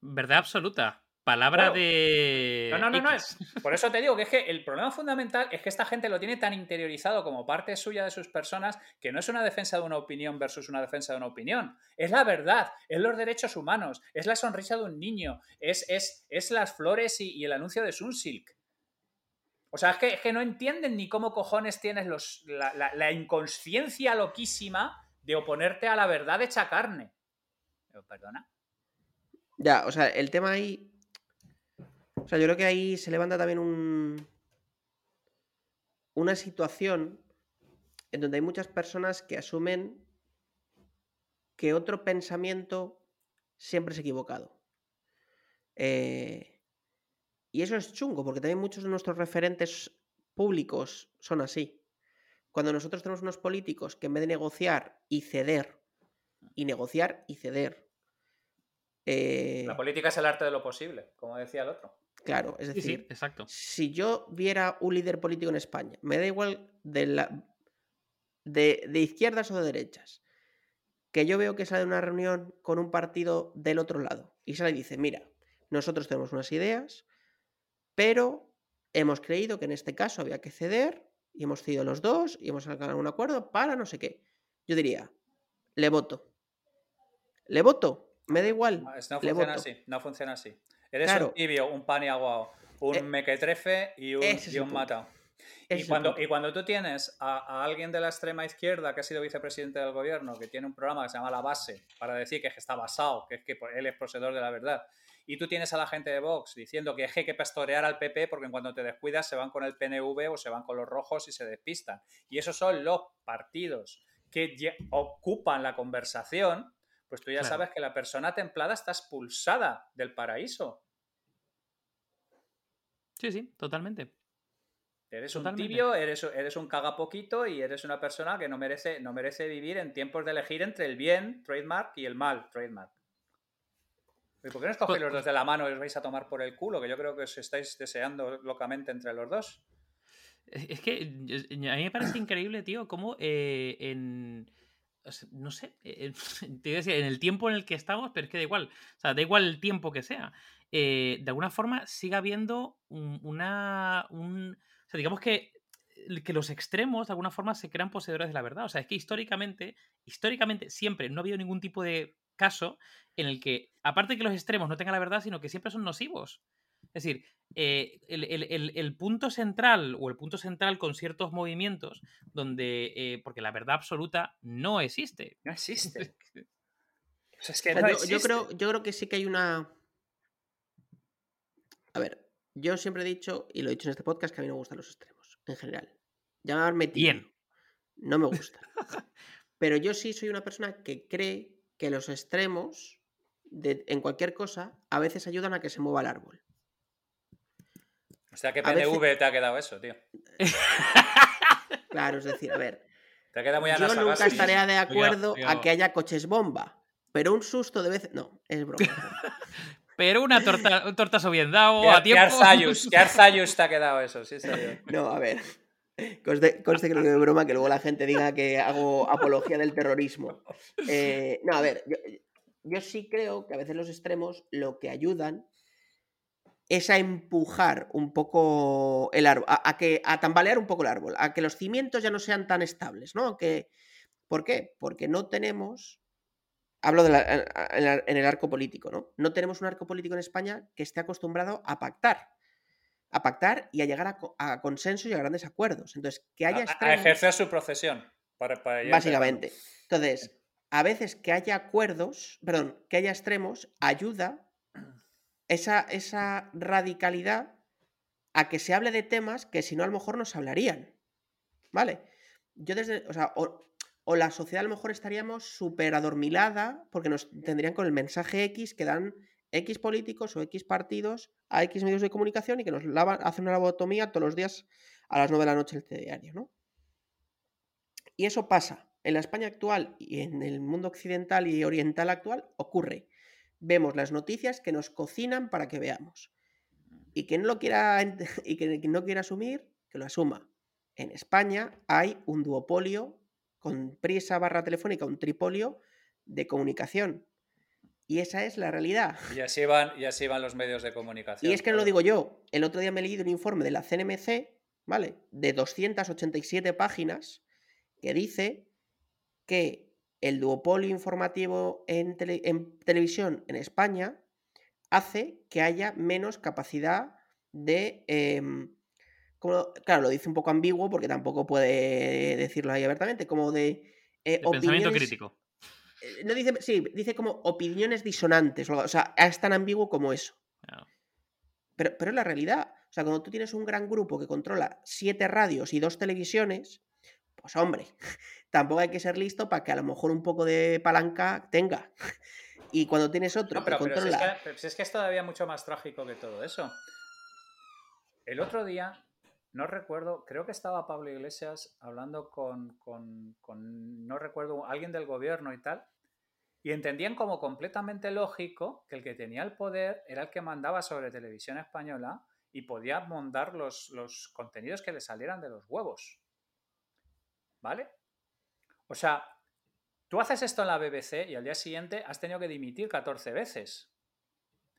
Verdad absoluta. Palabra de. No, no, no, no es. Por eso te digo que es que el problema fundamental es que esta gente lo tiene tan interiorizado como parte suya de sus personas que no es una defensa de una opinión versus una defensa de una opinión. Es la verdad, es los derechos humanos, es la sonrisa de un niño, es, es, es las flores y, y el anuncio de Sunsilk. O sea, es que, es que no entienden ni cómo cojones tienes los, la, la- la inconsciencia loquísima de oponerte a la verdad hecha carne. Pero, Perdona. Ya, o sea, el tema ahí. O sea, yo creo que ahí se levanta también un. Una situación en donde hay muchas personas que asumen que otro pensamiento siempre es equivocado. Eh, y eso es chungo, porque también muchos de nuestros referentes públicos son así. Cuando nosotros tenemos unos políticos que en vez de negociar y ceder, y negociar y ceder, eh, La política es el arte de lo posible, como decía el otro. Claro, es decir, sí, exacto. si yo viera un líder político en España, me da igual de, la, de, de izquierdas o de derechas, que yo veo que sale de una reunión con un partido del otro lado y sale y dice, mira, nosotros tenemos unas ideas, pero hemos creído que en este caso había que ceder y hemos cedido los dos y hemos alcanzado un acuerdo para no sé qué. Yo diría, le voto. Le voto, me da igual. No, es- no funciona voto. así, no funciona así. Eres Claro. un tibio, un pan y aguao, un Eh, mequetrefe y un, y un. Ese Y cuando, y cuando tú tienes a, a alguien de la extrema izquierda que ha sido vicepresidente del gobierno, que tiene un programa que se llama La Base, para decir que es que está basado, que es que él es poseedor de la verdad, y tú tienes a la gente de Vox diciendo que es que hay que pastorear al PP porque en cuanto te descuidas se van con el PNV o se van con los rojos y se despistan. Y esos son los partidos que ocupan la conversación, pues tú ya Claro. sabes que la persona templada está expulsada del paraíso. Sí, sí, totalmente. Eres un tibio, eres, eres un cagapoquito y eres una persona que no merece, no merece vivir en tiempos de elegir entre el bien, trademark, y el mal, trademark. ¿Y por qué no os cogéis Co- los dos de la mano y os vais a tomar por el culo? Que yo creo que os estáis deseando locamente entre los dos. Es que a mí me parece increíble, tío, cómo eh, en. No sé, eh, te iba a decir, en el tiempo en el que estamos, pero es que da igual. O sea, da igual el tiempo que sea. eh, de alguna forma sigue habiendo un- una. Un, o sea, digamos que, que los extremos de alguna forma se crean poseedores de la verdad. O sea, es que históricamente, históricamente siempre no ha habido ningún tipo de caso en el que, aparte de que los extremos no tengan la verdad, sino que siempre son nocivos. Es decir, eh, el, el- el- el punto central o el punto central con ciertos movimientos donde, eh, porque la verdad absoluta no existe. No existe. O sea, es que O sea, no yo, yo existe. creo, yo creo que sí que hay una. A ver, yo siempre he dicho, y lo he dicho en este podcast, que a mí no me gustan los extremos, en general. Llamarme tibio. Bien. No me gusta. Pero yo sí soy una persona que cree que los extremos, de- en cualquier cosa, a veces ayudan a que se mueva el árbol. O sea, que veces- PNV te ha quedado eso, tío. Claro, es decir, a ver, Te ha quedado muy yo nunca Sagasti. estaré de acuerdo a que haya coches bomba. Pero un susto de vez. No, es broma. es. Pero una torta, un tortazo bien dado, ¿Qué, a qué tiempo. Arzayus? ¿Qué Arzayus te ha quedado eso? Sí. No, a ver. Conste, conste que lo digo de broma, que luego la gente diga que hago apología del terrorismo. Eh, no, a ver, yo, yo sí creo que a veces los extremos lo que ayudan es a empujar un poco el árbol, a, a que, a tambalear un poco el árbol, a que los cimientos ya no sean tan estables, ¿no? Que, ¿Por qué? Porque no tenemos, hablo de la- en, el arco político, ¿no? No tenemos un arco político en España que esté acostumbrado a pactar a pactar y a llegar a, co- a consensos y a grandes acuerdos. Entonces, que haya A, a extremos, ejercer su profesión. Para, básicamente. Entonces, a veces que haya acuerdos, perdón, que haya extremos, ayuda esa, esa radicalidad a que se hable de temas que si no a lo mejor no se hablarían. ¿Vale? Yo desde, o o, la sociedad a lo mejor estaríamos súper adormilada porque nos tendrían con el mensaje X que dan X políticos o X partidos a X medios de comunicación y que nos lavan, hacen una lobotomía todos los días a las 9 de la noche el telediario, ¿no? Y eso pasa. En la España actual y en el mundo occidental y oriental actual ocurre. Vemos las noticias que nos cocinan para que veamos. Y quien no lo quiera, y quien no quiera asumir, que lo asuma. En España hay un duopolio con prisa barra telefónica, un tripolio de comunicación. Y esa es la realidad. Y así van, y así van los medios de comunicación. Y es que no lo digo yo. El otro día me he leído un informe de la CNMC, ¿vale? De 287 páginas, que dice que el duopolio informativo en, televisión en España hace que haya menos capacidad de... Em, claro, lo dice un poco ambiguo porque tampoco puede decirlo ahí abiertamente, como de... Eh, pensamiento crítico. Eh, no dice, sí, dice como opiniones disonantes, o sea, es tan ambiguo como eso. Pero, pero es la realidad. O sea, cuando tú tienes un gran grupo que controla siete radios y dos televisiones, pues hombre, tampoco hay que ser listo para que a lo mejor un poco de palanca tenga. Y cuando tienes otro que controla. es que, es que es todavía mucho más trágico que todo eso. El otro día, no recuerdo, creo que estaba Pablo Iglesias hablando con, con, con, no recuerdo, alguien del gobierno y tal, y entendían como completamente lógico que el que tenía el poder era el que mandaba sobre televisión española y podía montar los, los contenidos que le salieran de los huevos. ¿Vale? O sea, tú haces esto en la BBC y al día siguiente has tenido que dimitir 14 veces.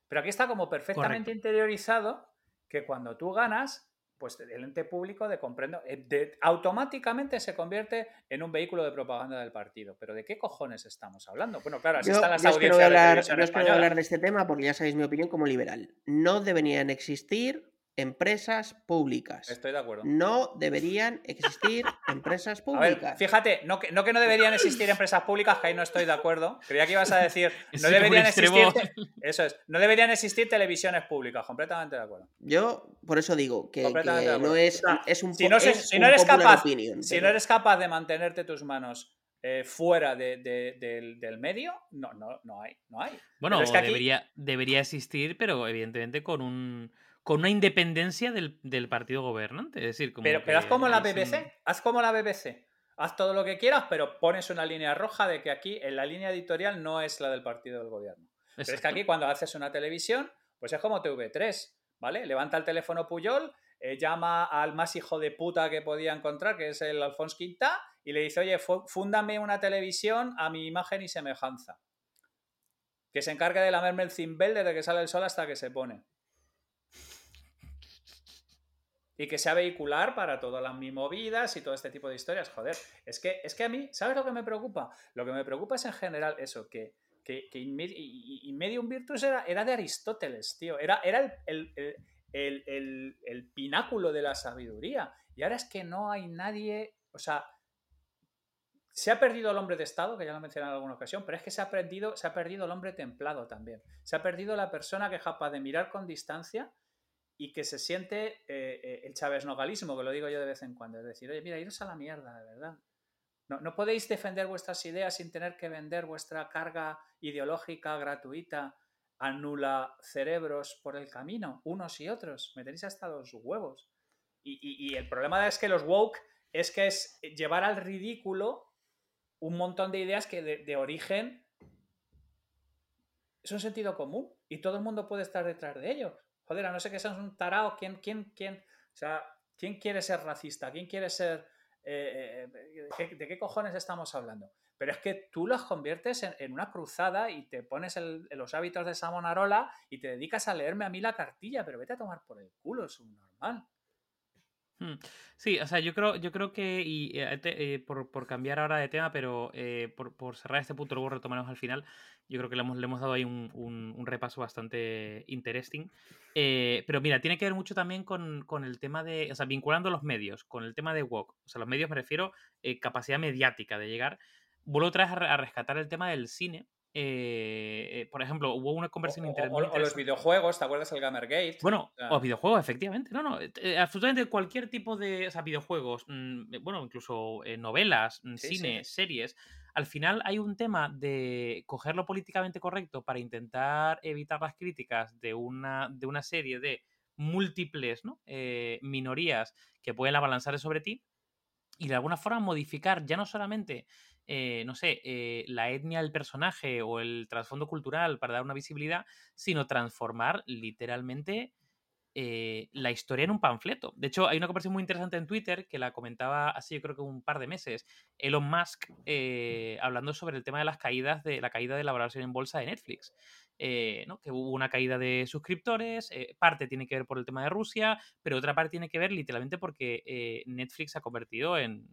Pero aquí está como perfectamente interiorizado que cuando tú ganas, pues el ente público de comprendo, eh, automáticamente se convierte en un vehículo de propaganda del partido. Pero ¿de qué cojones estamos hablando? Bueno, claro, así están las audiencias de hablar, yo quiero hablar de este tema porque ya sabéis mi opinión como liberal. No deberían existir empresas públicas. Estoy de acuerdo. No deberían existir empresas públicas. fíjate, no que, no que no deberían existir empresas públicas, que ahí no estoy de acuerdo. Creía que ibas a decir, no deberían existir. Eso es, no deberían existir televisiones públicas, completamente de acuerdo. Yo, por eso digo que, no es, es un Si no, si no eres capaz, si no eres capaz de mantenerte tus manos eh, fuera del, medio, no, no, no hay. No hay. Bueno, debería, debería existir, pero evidentemente con un con una independencia del, partido gobernante. Es decir, como pero, pero haz como la BBC, haz como la BBC. Haz todo lo que quieras, pero pones una línea roja de que aquí en la línea editorial no es la del partido del gobierno. Pero es que aquí cuando haces una televisión, pues es como TV3, ¿vale? Levanta el teléfono Puyol, eh, llama al más hijo de puta que podía encontrar, que es el Alfonso Quinta, y le dice, oye, fúndame una televisión a mi imagen y semejanza. Que se encargue de lamerme el cimbel desde que sale el sol hasta que se pone y que sea vehicular para todas las mi movidas y todo este tipo de historias. Joder, es que, es que a mí, ¿sabes lo que me preocupa? Lo que me preocupa es en general eso, que, que, que Medium Virtus era, era, de Aristóteles, tío. Era, era el, el, pináculo de la sabiduría. Y ahora es que no hay nadie, o sea, se ha perdido el hombre de Estado, que ya lo he mencionado en alguna ocasión, pero es que se ha, perdido, se ha perdido el hombre templado también. Se ha perdido la persona que es capaz de mirar con distancia y que se siente eh, eh, el Chávez nogalismo, que lo digo yo de vez en cuando, es decir, oye, mira, iros a la mierda, de verdad. No, no podéis defender vuestras ideas sin tener que vender vuestra carga ideológica gratuita, anula cerebros por el camino, unos y otros, me tenéis hasta los huevos. Y, el problema es que los woke es que es llevar al ridículo un montón de ideas que de, de origen es un sentido común y todo el mundo puede estar detrás de ellos. Joder, a no sé que seas un tarao, ¿quién, quién, quién? O sea, ¿quién quiere ser racista? ¿Quién quiere ser... Eh, eh, ¿de, qué, cojones estamos hablando? Pero es que tú los conviertes en, una cruzada y te pones en los hábitos de Samonarola y te dedicas a leerme a mí la cartilla, pero vete a tomar por el culo, es un normal. Sí, o sea, yo creo, yo creo que, y eh, por, cambiar ahora de tema, pero por, por, cerrar este punto, luego retomaremos al final, yo creo que le hemos, le hemos dado ahí un, repaso bastante interesting. Eh, pero mira, tiene que ver mucho también con, el tema de, o sea, vinculando los medios, con el tema de WOC. O sea, los medios me refiero eh, capacidad mediática de llegar. Vuelvo otra vez a, rescatar el tema del cine, eh, por ejemplo, hubo una conversación interesante. O, los videojuegos, ¿te acuerdas el Gamergate? Bueno, o videojuegos, efectivamente. No, no, absolutamente cualquier tipo de o sea, videojuegos, mm, bueno, incluso novelas, mm, cine, series al final hay un tema de coger lo políticamente correcto para intentar evitar las críticas de una, de una serie de múltiples eh, minorías que pueden abalanzar sobre ti y de alguna forma modificar ya no solamente eh, no sé, eh, la etnia del personaje o el trasfondo cultural para dar una visibilidad, sino transformar literalmente eh, la historia en un panfleto. De hecho, hay una conversación muy interesante en Twitter que la comentaba hace yo creo que un par de meses, Elon Musk, eh, hablando sobre el tema de las caídas de la caída de la valoración en bolsa de Netflix. ¿no? que hubo una caída de suscriptores, parte tiene que ver por el tema de Rusia, pero otra parte tiene que ver literalmente porque Netflix se ha convertido en,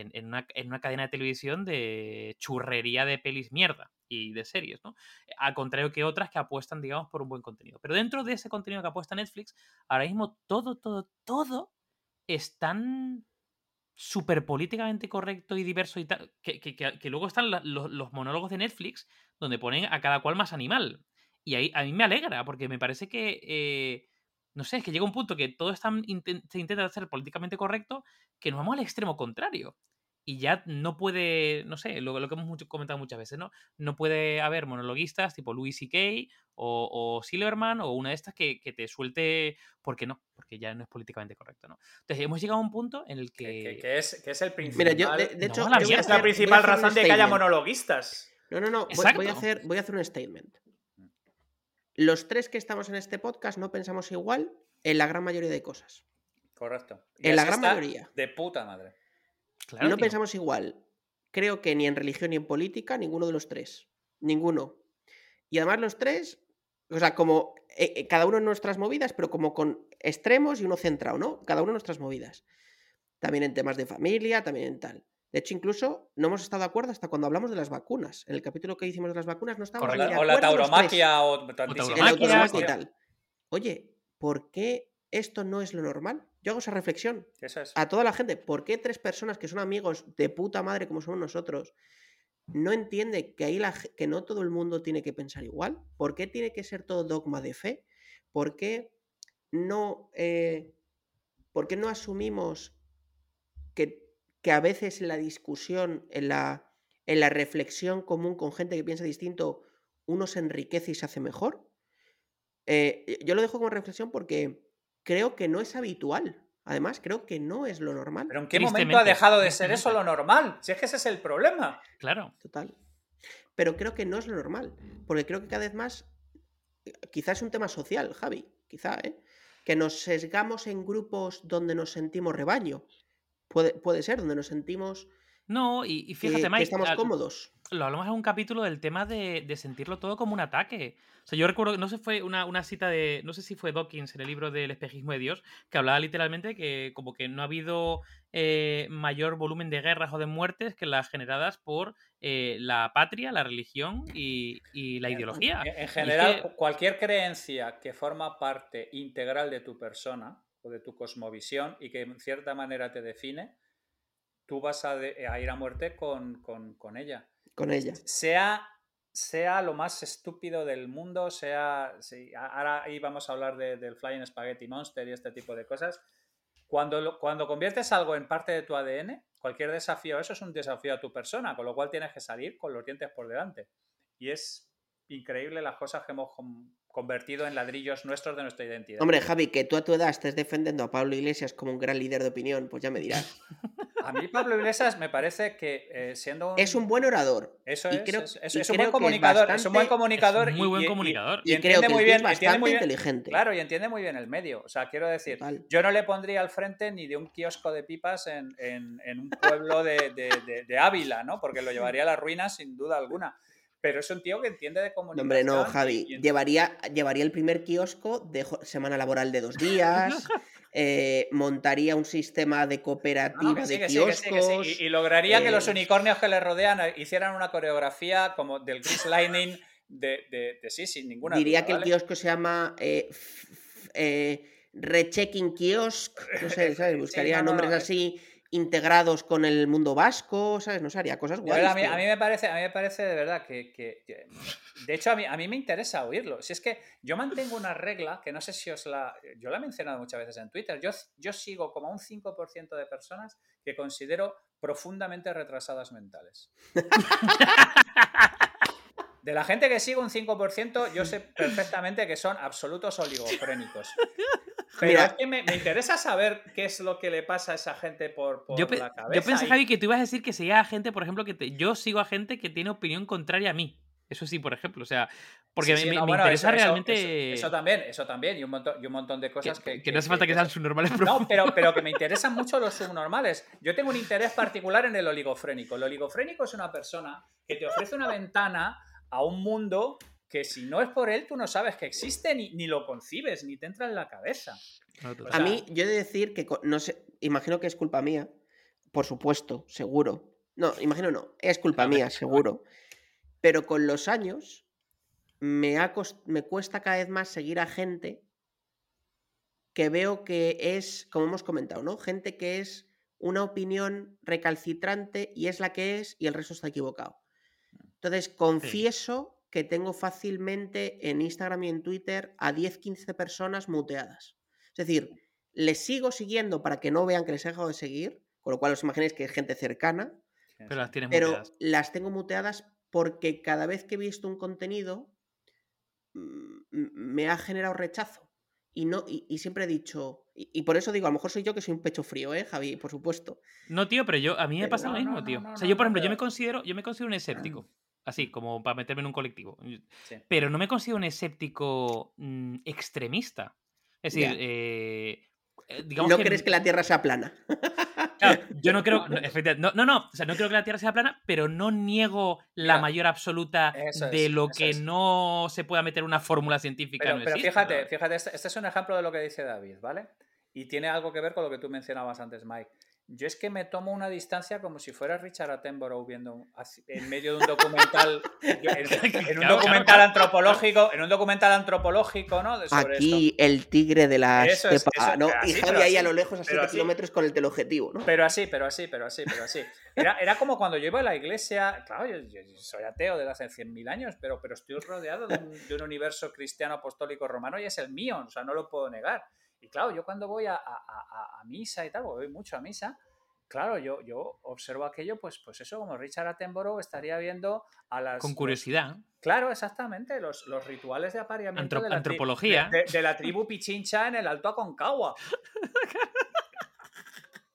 en, una, en, una, cadena de televisión de churrería de pelis mierda y de series, ¿no? Al contrario que otras que apuestan, digamos, por un buen contenido. Pero dentro de ese contenido que apuesta Netflix, ahora mismo todo, todo, todo es tan súper políticamente correcto y diverso y tal, que, que, luego están los, los, monólogos de Netflix donde ponen a cada cual más animal. Y ahí a mí me alegra, porque me parece que... Eh, no sé, es que llega un punto que todo está, se intenta hacer políticamente correcto que nos vamos al extremo contrario. Y ya no puede, no sé, lo, lo que hemos comentado muchas veces, ¿no? No puede haber monologuistas tipo Louis C.K. O, o, Silverman o una de estas que, que, te suelte, porque no, porque ya no es políticamente correcto, ¿no? Entonces hemos llegado a un punto en el que... Que, es, que es, el principal... Mira, yo, de, de hecho, no, yo es la principal razón de que haya monologuistas. No, no, no, voy, voy, a hacer, voy a hacer un statement. Los tres que estamos en este podcast no pensamos igual en la gran mayoría de cosas. Correcto. Y en la gran mayoría. De puta madre. Claro, no tío. pensamos igual. Creo que ni en religión ni en política, ninguno de los tres. Ninguno. Y además los tres, o sea, como eh, eh, cada uno en nuestras movidas, pero como con extremos y uno centrado, ¿no? Cada uno en nuestras movidas. También en temas de familia, también en tal. De hecho, incluso no hemos estado de acuerdo hasta cuando hablamos de las vacunas. En el capítulo que hicimos de las vacunas no estábamos Correcto. de O la tauromaquia o, tauromaquia y tal. Oye, ¿por qué esto no es lo normal? Yo hago esa reflexión Eso es. a toda la gente. ¿Por qué tres personas que son amigos de puta madre como somos nosotros no entiende que ahí la, que no todo el mundo tiene que pensar igual? ¿Por qué tiene que ser todo dogma de fe? ¿Por qué no, eh, ¿por qué no asumimos que, que, a veces en la discusión, en la, en la reflexión común con gente que piensa distinto, uno se enriquece y se hace mejor? Eh, yo lo dejo como reflexión porque creo que no es habitual. Además, creo que no es lo normal. ¿Pero en qué momento ha dejado de ser eso lo normal? Si es que ese es el problema. Claro. Total. Pero creo que no es lo normal. Porque creo que cada vez más. Quizás es un tema social, Javi. Quizá, ¿eh? Que nos sesgamos en grupos donde nos sentimos rebaño. Puede, puede ser, donde nos sentimos. No, y, y fíjate, que, Mike, que estamos cómodos. lo hablamos en un capítulo del tema de, de sentirlo todo como un ataque. O sea, yo recuerdo, no sé, fue una, una cita de, no sé si fue Dawkins en el libro del espejismo de Dios, que hablaba literalmente que como que no ha habido eh, mayor volumen de guerras o de muertes que las generadas por eh, la patria, la religión y, y la ideología. En, general, que- cualquier creencia que forma parte integral de tu persona o de tu cosmovisión y que en cierta manera te define, tú vas a, de- a ir a muerte con, con- con ella. Con ella. Sea, sea lo más estúpido del mundo, sea... sí, ahora ahí vamos a hablar de- del Flying Spaghetti Monster y este tipo de cosas. Cuando, cuando conviertes algo en parte de tu ADN, cualquier desafío, eso es un desafío a tu persona, con lo cual tienes que salir con los dientes por delante. Y es increíble las cosas que hemos convertido en ladrillos nuestros de nuestra identidad. Hombre, Javi, que tú a tu edad estés defendiendo a Pablo Iglesias como un gran líder de opinión, pues ya me dirás. A mí Pablo Iglesias me parece que eh, siendo un... Es un buen orador. Eso y es, creo- es, es- y es un creo buen que es comunicador, es, un buen comunicador. es muy y- buen y- y- comunicador. Y, Y, creo entiende muy bien, es entiende bastante muy bien, inteligente. Claro, y entiende muy bien el medio. O sea, quiero decir, Total. yo no le pondría al frente ni de un kiosco de pipas en, en- en un pueblo de, de- de- de Ávila, ¿no? Porque lo llevaría a las ruinas sin duda alguna. Pero es un tío que entiende de No, comunicación. hombre, no, Javi. y- Llevaría, llevaría el primer kiosco de semana laboral de dos días. eh, montaría un sistema de cooperativa no, que sí, de sí, sí, kioscos. Y, y lograría que eh, los unicornios que le rodean eh, hicieran una coreografía como del Chris Lightning de, de, de sí, sin ninguna Diría duda, que el kiosco se llama eh, eh, Rechecking Kiosk. No sé, ¿sabes? Buscaría no, no, nombres no, es- así integrados con el mundo vasco, ¿sabes? No sé, haría cosas guays. verdad, a, mí, tío. a mí me parece, a mí me parece de verdad que, que- que- de hecho a mí, a mí me interesa oírlo. Si es que yo mantengo una regla que no sé si os la, yo la he mencionado muchas veces en Twitter. Yo, yo sigo como a un 5% de personas que considero profundamente retrasadas mentales. de la gente que sigue un 5%, yo sé perfectamente que son absolutos oligofrénicos. Pero Mira. es que me, me interesa saber qué es lo que le pasa a esa gente por, por Yo, la yo cabeza. pensé, y- Javi, que tú ibas a decir que seguía a gente, por ejemplo, que te- yo sigo a gente que tiene opinión contraria a mí. Eso sí, por ejemplo. O sea, porque Sí, sí, me, no, me bueno, interesa eso- realmente. Eso, eso también, eso también, y un montón, y un montón de que, cosas que. que no hace falta que sean subnormales. No, pero, pero que me interesan mucho los subnormales. Yo tengo un interés particular en el oligofrénico. El oligofrénico es una persona que te ofrece una ventana a un mundo que si no es por él, tú no sabes que existe, ni, ni lo concibes, ni te entra en la cabeza. A mí, yo he de decir que, no sé, imagino que es culpa mía, por supuesto, seguro. No, imagino no, es culpa mía, seguro. Pero con los años me, ha me cuesta cada vez más seguir a gente que veo que es, como hemos comentado, ¿no? Gente que es una opinión recalcitrante y es la que es y el resto está equivocado. Entonces, confieso que tengo fácilmente en Instagram y en Twitter a 10, 15 personas muteadas. Es decir, les sigo siguiendo para que no vean que les he dejado de seguir, con lo cual os imagináis que es gente cercana, Pero las tienes pero muteadas. las tengo muteadas porque cada vez que he visto un contenido mm, me ha generado rechazo. Y, no, y, y siempre he dicho, y, y por eso digo, a lo mejor soy yo que soy un pecho frío, ¿eh, Javi? Por supuesto. No, tío, pero yo a mí me Pero pasa no, lo mismo, no, tío. no, o sea, yo, por no, ejemplo, yo me considero, yo me considero un escéptico. Así, como para meterme en un colectivo. Sí. Pero no me considero un escéptico mm, extremista. Es decir, eh, eh, digamos no que crees que la Tierra sea plana. Claro, yo no creo. no, no, no, no, o sea, no creo que la Tierra sea plana, pero no niego la mayor absoluta eso de es, lo que es. no se pueda meter una fórmula científica. Pero, no pero existe, fíjate, fíjate, este, este es un ejemplo de lo que dice David, ¿vale? Y tiene algo que ver con lo que tú mencionabas antes, Mike. Yo es que me tomo una distancia como si fuera Richard Attenborough viendo así- en medio de un documental, en, en un documental antropológico, en un documental antropológico, ¿no? De- sobre esto. Aquí el tigre de la es, ¿no? pero y así, Javi pero ahí a así, lo lejos a pero 7 así. kilómetros con el teleobjetivo, ¿no? Pero así, pero así, pero así, pero así. Era, era como cuando yo iba a la iglesia, claro, yo, yo- yo soy ateo desde hace 100.000 años, pero, pero estoy rodeado de un, de un universo cristiano apostólico romano y es el mío, o sea, no lo puedo negar. Y claro, yo cuando voy a, a- misa y tal, porque voy mucho a misa, claro, yo, yo observo aquello, pues, pues eso, como Richard Attenborough estaría viendo a las... Con los- curiosidad. Claro, exactamente, los, los rituales de apareamiento de, la antropología. de, de- de la tribu Pichincha en el Alto Aconcagua.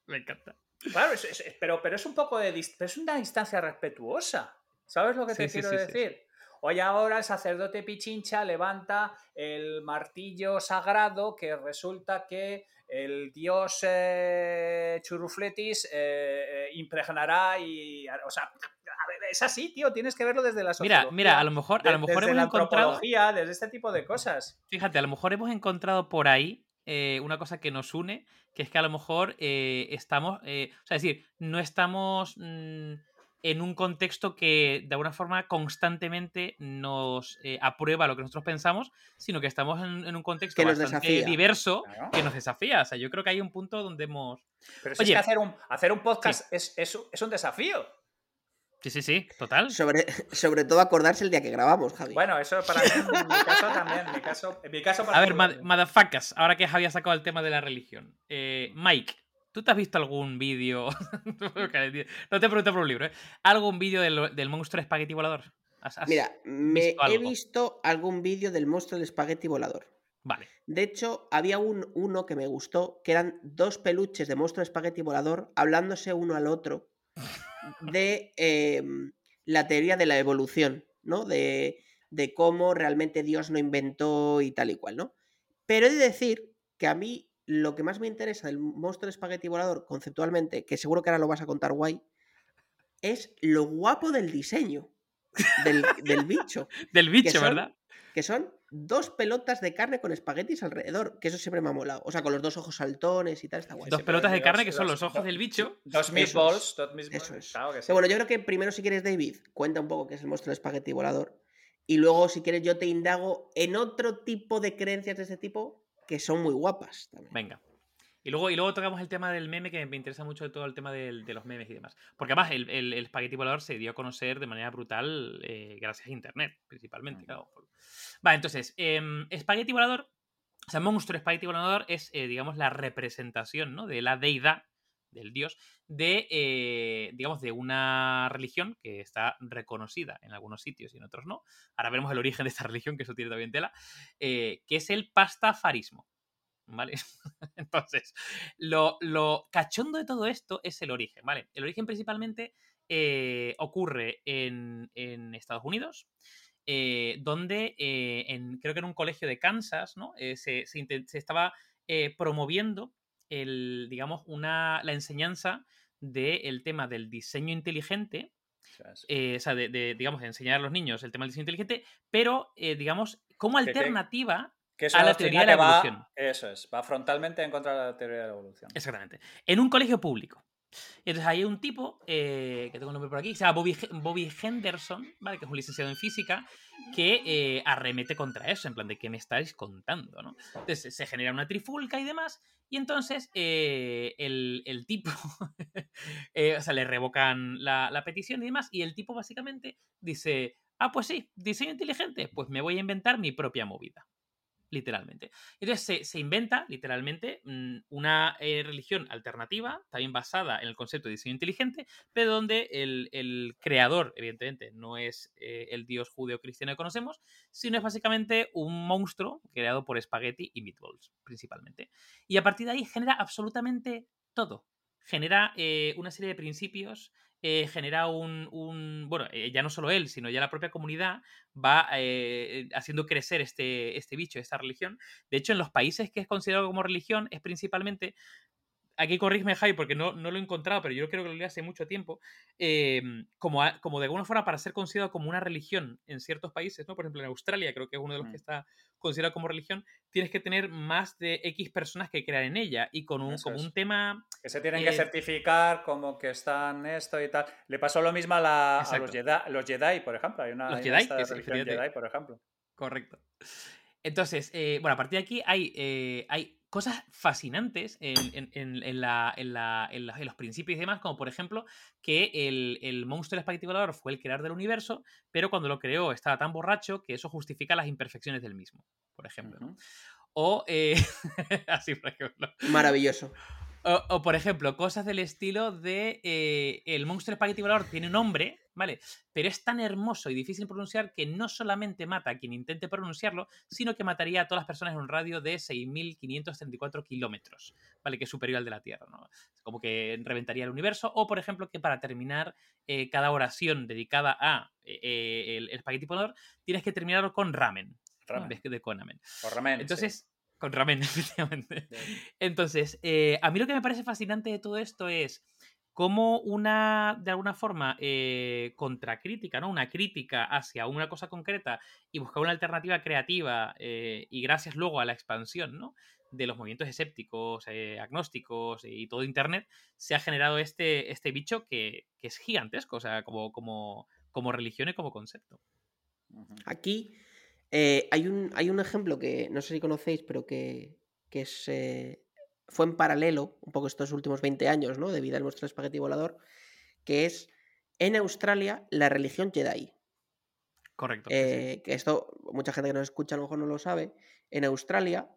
Me encanta. Claro, es- es- pero, pero es un poco de. Pero es una instancia respetuosa. ¿Sabes lo que te sí, quiero sí, sí. decir? Hoy ahora el sacerdote Pichincha levanta el martillo sagrado que resulta que el dios eh, Churufletis eh, eh, impregnará y. O sea, a ver, es así, tío. Tienes que verlo desde la Mira, sociología. mira, a lo mejor, a lo mejor desde hemos la encontrado. desde este tipo de cosas. Fíjate, a lo mejor hemos encontrado por ahí eh, una cosa que nos une, que es que a lo mejor eh, estamos, o sea, es decir, no estamos mm, en un contexto que de alguna forma constantemente nos eh, aprueba lo que nosotros pensamos, sino que estamos en, en un contexto Que nos bastante desafía. diverso Claro. que nos desafía. O sea, yo creo que hay un punto donde hemos... Pero si Oye. es que hacer un, hacer un podcast es, es, un- es un desafío. Sí, sí, sí, total. Sobre, sobre todo acordarse el día que grabamos, Javi. Bueno, eso para mí, en mi caso también, en mi caso, en mi caso A ver, mad- motherfuckers, ahora que Javi ha sacado el tema de la religión. Eh, Mike, ¿tú te has visto algún vídeo? no te pregunto por un libro, ¿eh? ¿Algún vídeo del, del monstruo espagueti volador? ¿Has- has Mira, me visto he visto algún vídeo del monstruo del espagueti volador. Vale. De hecho, había un, uno que me gustó, que eran dos peluches de monstruo de espagueti volador hablándose uno al otro de em, la teoría de la evolución, ¿no? De, de cómo realmente Dios no inventó y tal y cual, ¿no? Pero he de decir que a mí lo que más me interesa del monstruo de espagueti volador conceptualmente, que seguro que ahora lo vas a contar guay, es lo guapo del diseño del, del bicho Del bicho, son- ¿verdad? que son dos pelotas de carne con espaguetis alrededor, que eso siempre me ha molado. O sea, con los dos ojos saltones y tal, está guay. Dos pelotas de carne que son los ojos dos- del bicho. Dos Eso meatballs, es, dos meatballs, eso es. claro que sí. Pero bueno, yo creo que primero, si quieres, David, cuenta un poco qué es el monstruo del espagueti volador. Y luego, si quieres, yo te indago en otro tipo de creencias de este tipo que son muy guapas también. Venga. Y luego, y luego tocamos el tema del meme, que me interesa mucho de todo el tema del- de los memes y demás. Porque además el, el, el espagueti volador se dio a conocer de manera brutal eh, gracias a internet, principalmente. Claro. Vale, entonces, em, espagueti volador, o sea, monstruo espagueti volador es, eh, digamos, la representación ¿no? de la deidad del dios, de, eh, digamos, de una religión que está reconocida en algunos sitios y en otros no. Ahora veremos el origen de esta religión, que eso tiene también tela, eh, que es el pastafarismo. ¿Vale? Entonces, lo, lo, cachondo de todo esto es el origen, ¿vale? El origen principalmente eh, ocurre en, en, Estados Unidos, donde en, creo que en un colegio de Kansas, ¿no? se, se, se, estaba promoviendo el, digamos, una, la enseñanza del tema del diseño inteligente, eh, o sea, de, digamos, de enseñar a los niños el tema del diseño inteligente, pero, eh, digamos, como alternativa a la teoría de la evolución. eso es, va frontalmente en contra de la teoría de la evolución. Exactamente. En un colegio público. Entonces hay un tipo, eh, que tengo el nombre por aquí, se llama Bobby, Henderson, ¿vale? que es un licenciado en física, que eh, arremete contra eso, en plan de qué me estáis contando. Entonces se genera una trifulca y demás, y entonces eh, el, el, tipo, o sea, le revocan la, la petición y demás, y el tipo básicamente dice, ah, pues sí, diseño inteligente, pues me voy a inventar mi propia movida literalmente. Entonces se, inventa, literalmente, mm, una eh, religión alternativa, también basada en el concepto de diseño inteligente, pero donde el, creador, evidentemente, no es eh, el dios judeo-cristiano que conocemos, sino es básicamente un monstruo creado por espagueti y meatballs, principalmente. Y a partir de ahí genera absolutamente todo. Genera eh, una serie de principios eh, genera un, bueno, eh, ya no solo él, sino ya la propia comunidad va eh, haciendo crecer este, este bicho, esta religión. De hecho, en los países que es considerado como religión es principalmente aquí corrígeme, Jai, porque no, no, lo he encontrado, pero yo creo que lo leí hace mucho tiempo, em, como, como de alguna forma para ser considerado como una religión en ciertos países, ¿no? Por ejemplo, en Australia, creo que es uno de los que mm. está considerado como religión, tienes que tener más de X personas que crean en ella y con un, como un tema... Que se tienen que certificar como que están esto y tal. Le pasó lo mismo a, la, los, Jedi, los, Jedi, por ejemplo. Hay una, los Jedi, Jedi, por ejemplo. Correcto. Entonces, eh, bueno, a partir de aquí hay, eh, hay cosas fascinantes en, en, la, los principios y demás, como por ejemplo que el, monstruo del espagueti volador fue el creador del universo, pero cuando lo creó estaba tan borracho que eso justifica las imperfecciones del mismo, por ejemplo. O, eh, así por ejemplo. Maravilloso. O, por ejemplo, cosas del estilo de eh, el monstruo espagueti volador tiene un nombre, ¿vale? Pero es tan hermoso y difícil de pronunciar que no solamente mata a quien intente pronunciarlo, sino que mataría a todas las personas en un radio de 6.534 kilómetros, ¿vale? Que es superior al de la Tierra, ¿no? Como que reventaría el universo. O, por ejemplo, que para terminar eh, cada oración dedicada a eh, el, espagueti volador, tienes que terminarlo con ramen, ramen. de con amen. O ramen. Entonces. Con ramen, efectivamente. Entonces, eh, a mí lo que me parece fascinante de todo esto es cómo una, de alguna forma, eh, contracrítica, ¿no? Una crítica hacia una cosa concreta y buscar una alternativa creativa eh, y gracias luego a la expansión, ¿no? de los movimientos escépticos, agnósticos y todo Internet, se ha generado este, este bicho que, que, es gigantesco, o sea, como, como, como religión y como concepto. Aquí eh, hay, un, hay un ejemplo que no sé si conocéis, pero que, que eh, fue en paralelo, un poco estos últimos 20 años, ¿no? De vida en nuestro espagueti volador, que es en Australia la religión Jedi. Correcto. Eh, que esto, mucha gente que nos escucha a lo mejor no lo sabe. En Australia,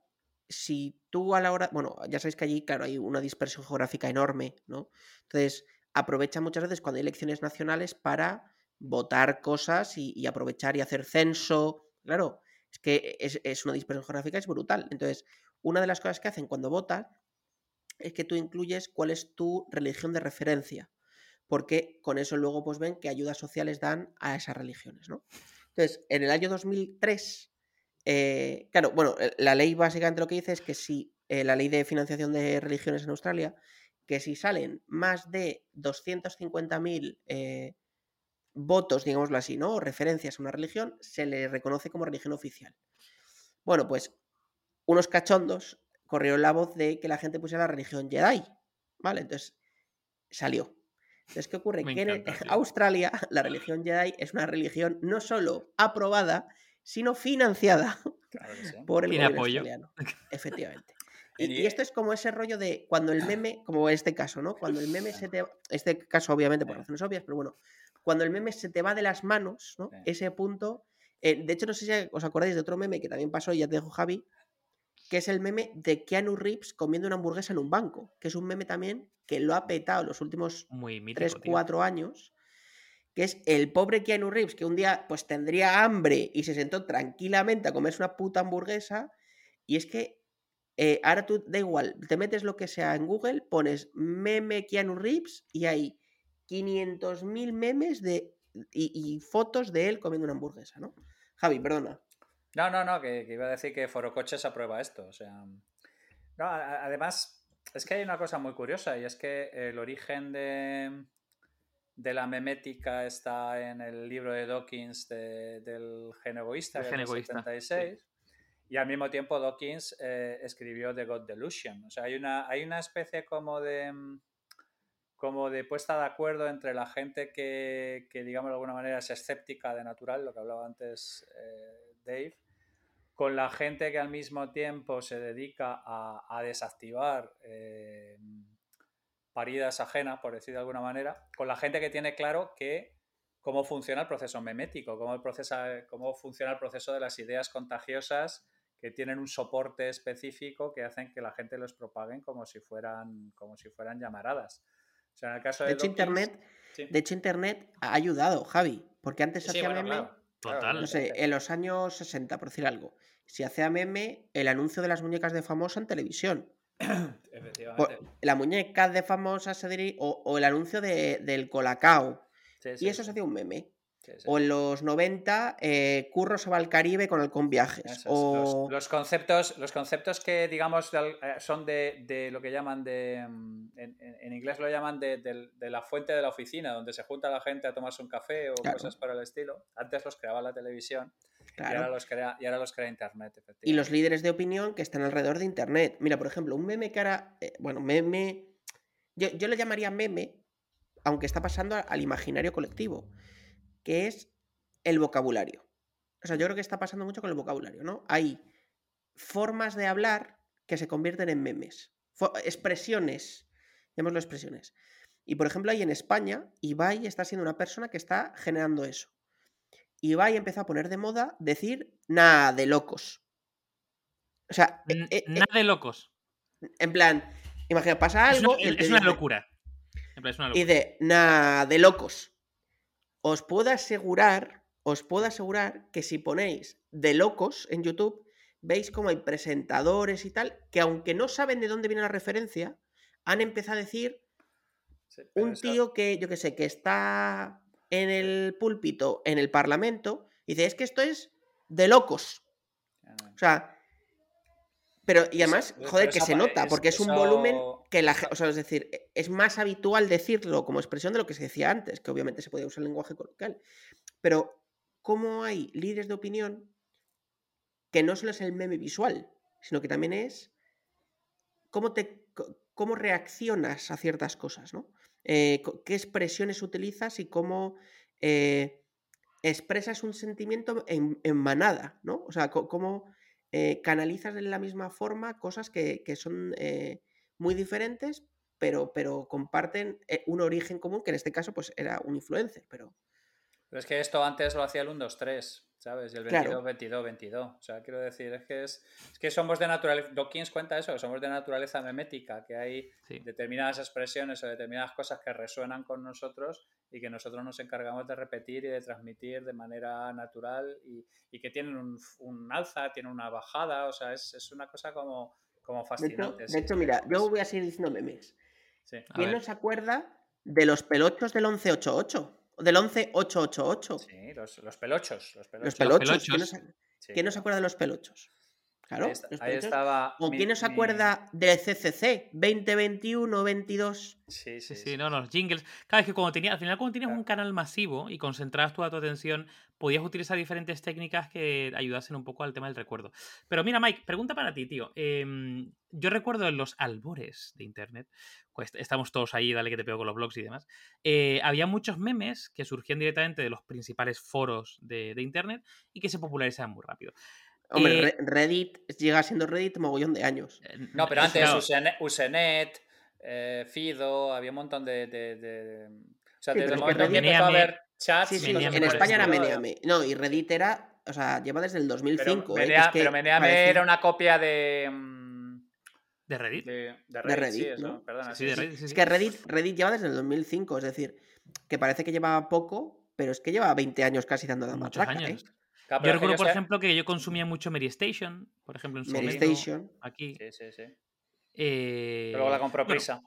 si tú a la hora. Bueno, ya sabéis que allí, claro, hay una dispersión geográfica enorme, ¿no? Entonces, aprovecha muchas veces cuando hay elecciones nacionales para votar cosas y aprovechar y hacer censo Claro, es que es, una dispersión geográfica, es brutal. Entonces, una de las cosas que hacen cuando votas es que tú incluyes cuál es tu religión de referencia, porque con eso luego pues ven qué ayudas sociales dan a esas religiones, ¿no? Entonces, en el año 2003, eh, claro, bueno, eh, la ley básicamente lo que dice es que si eh, la ley de financiación de religiones en Australia, que si salen más de 250.000 votos, digámoslo así, ¿no? O referencias a una religión, se le reconoce como religión oficial. Bueno, pues unos cachondos corrieron la voz de que la gente pusiera la religión Jedi. ¿Vale? Entonces salió. Entonces, ¿qué ocurre? que en Australia la religión Jedi es una religión no solo aprobada, sino financiada por el gobierno australiano. Efectivamente. Y, esto es como ese rollo de cuando el meme, como en este caso, ¿no? Cuando el meme se te. Este caso, obviamente, por razones obvias, pero bueno, cuando el meme se te va de las manos, ¿no? Ese punto. Eh, de hecho, no sé si os acordáis de otro meme que también pasó, y ya te dejo Javi, que es el meme de Keanu Reeves comiendo una hamburguesa en un banco, que es un meme también que lo ha petado los últimos Muy mítico, 3, tío. 4 años, que es el pobre Keanu Reeves que un día pues tendría hambre y se sentó tranquilamente a comerse una puta hamburguesa y es que eh, ahora tú da igual, te metes lo que sea en Google, pones meme Keanu Reeves y hay 500.000 memes de, y, y fotos de él comiendo una hamburguesa, ¿no? Javi, perdona. No, no, no, que, que iba a decir que Forocoches aprueba esto. O sea. No, a- además, es que hay una cosa muy curiosa y es que el origen de, de la memética está en el libro de Dawkins de- del gen egoísta, El gen del egoísta, 76. Y al mismo tiempo Dawkins eh, escribió The God Delusion. O sea, hay una, hay una especie como de como de puesta de acuerdo entre la gente que, que, digamos de alguna manera es escéptica de natural, lo que hablaba antes eh, Dave, con la gente que al mismo tiempo se dedica a, a desactivar eh, paridas ajenas, por decir de alguna manera, con la gente que tiene claro que cómo funciona el proceso memético, cómo, el proceso, cómo funciona el proceso de las ideas contagiosas que tienen un soporte específico que hacen que la gente los propaguen como si fueran, como si fueran llamaradas. O sea, en el caso de, De hecho, Internet, sí. de hecho, Internet ha ayudado, Javi, porque antes Sí, hacía bueno, meme, claro, claro, Total. no sé, en los años 60, por decir algo, si hacía meme el anuncio de las muñecas de famosa en televisión. Efectivamente. La muñeca de famosa se diría, o, o el anuncio de- del Colacao. Sí, sí, Y eso sí, se hacía un meme. Sí, sí. O en los 90, eh, Curro se va al Caribe con el con viajes. Eso es. O... Los, los conceptos, los conceptos que, digamos, eh, son de, de lo que llaman de. mm, En, inglés lo llaman de, de la fuente de la oficina, donde se junta la gente a tomarse un café o Claro. cosas por el estilo. Antes los creaba la televisión y, ahora los crea, y ahora los crea Internet, Y los líderes de opinión que están alrededor de Internet. Mira, por ejemplo, un meme que ahora. eh, bueno, meme. Yo, yo le llamaría meme, aunque está pasando al imaginario colectivo, que es el vocabulario. O sea, yo creo que está pasando mucho con el vocabulario, ¿no? Hay formas de hablar que se convierten en memes. Expresiones, llamémoslo expresiones. Y por ejemplo, ahí en España, Ibai está siendo una persona que está generando eso. Ibai empezó a poner de moda decir nada de locos. O sea, eh, N- eh, eh, Nada de locos. en plan, imagina, pasa Es algo una, y es una dice- locura. En plan, es una y locura. dice, nada de locos. Os puedo asegurar, os puedo asegurar que si ponéis de locos en YouTube, veis como hay presentadores y tal, que aunque no saben de dónde viene la referencia, han empezado a decir Sí, un tío que, yo qué sé, que está en el púlpito, en el parlamento, y dice, es que esto es de locos. O sea, pero y además, joder, que se nota, porque es un eso- volumen que la o sea, es decir, e- es más habitual decirlo como expresión de lo que se decía antes, que obviamente se podía usar el lenguaje coloquial. Pero, ¿cómo hay líderes de opinión que no solo es el meme visual, sino que también es cómo te cómo reaccionas a ciertas cosas, ¿no? Eh, qué expresiones utilizas y cómo eh, expresas un sentimiento en, en manada, ¿no? O sea, cómo eh, canalizas de la misma forma cosas que, que son eh, muy diferentes, pero, pero comparten eh, un origen común, que en este caso pues era un influencer, pero... Pero es que esto antes lo hacía el 1, 2, 3, ¿sabes? Y el 22, Claro. 22, 22. O sea, quiero decir, es que, es, es que somos de naturaleza. Dawkins cuenta eso, que somos de naturaleza memética, que hay Sí. determinadas expresiones o determinadas cosas que resuenan con nosotros y que nosotros nos encargamos de repetir y de transmitir de manera natural y, y que tienen un, un alza, tienen una bajada, o sea, es, es una cosa como, como De hecho, fascinante. de hecho, mira, yo voy a seguir diciendo memes. sí. ¿Quién no se acuerda de los pelochos del 1188? Del 11888. Sí, los, los pelochos. Los pelochos. Los pelochos. ¿Quién, no se, sí. quién no se acuerda de los pelochos? Claro, Ahí, está- los ahí pelochos. estaba. ¿O mi- quién no se mi- acuerda del CCC 2021 22? Sí, Sí, sí, sí, no, los jingles. Claro, es que cuando tenías, al final cuando tenías Claro. un canal masivo y concentrabas toda tu atención, podías utilizar diferentes técnicas que ayudasen un poco al tema del recuerdo. Pero mira, Mike, pregunta para ti, tío. Em, yo recuerdo en los albores de Internet, pues estamos todos ahí, dale que te pego con los blogs y demás, eh, había muchos memes que surgían directamente de los principales foros de, de Internet y que se popularizaban muy rápido. Hombre, Eh, Re- Reddit llega siendo Reddit mogollón de años. Eh, No, pero eh, antes Usenet, Usenet, eh, Fido, había un montón de. de- de- O sea, Sí, desde pero el momento en que Reddit- empezó a haber chats. Sí, sí, Meneame en España era. Meneame. No, y Reddit era o sea, lleva desde el Pero 2005. ¿eh? que Menea- es que pero Meneame parece- era una copia de. mm, ¿De Reddit? De, de De Reddit, Reddit, sí, eso, ¿no? perdona, Sí, de Reddit, sí, Es que Reddit, Reddit lleva desde el 2005, es decir, que parece que llevaba poco, pero es que lleva 20 años casi dando la Muchos matraca, años. ¿eh? Claro, Yo recuerdo, por ejemplo, que yo consumía mucho Mary Station, por ejemplo, en su Mary momento, Station. aquí. Sí, sí, sí. Eh, Pero luego la compró bueno, Prisa.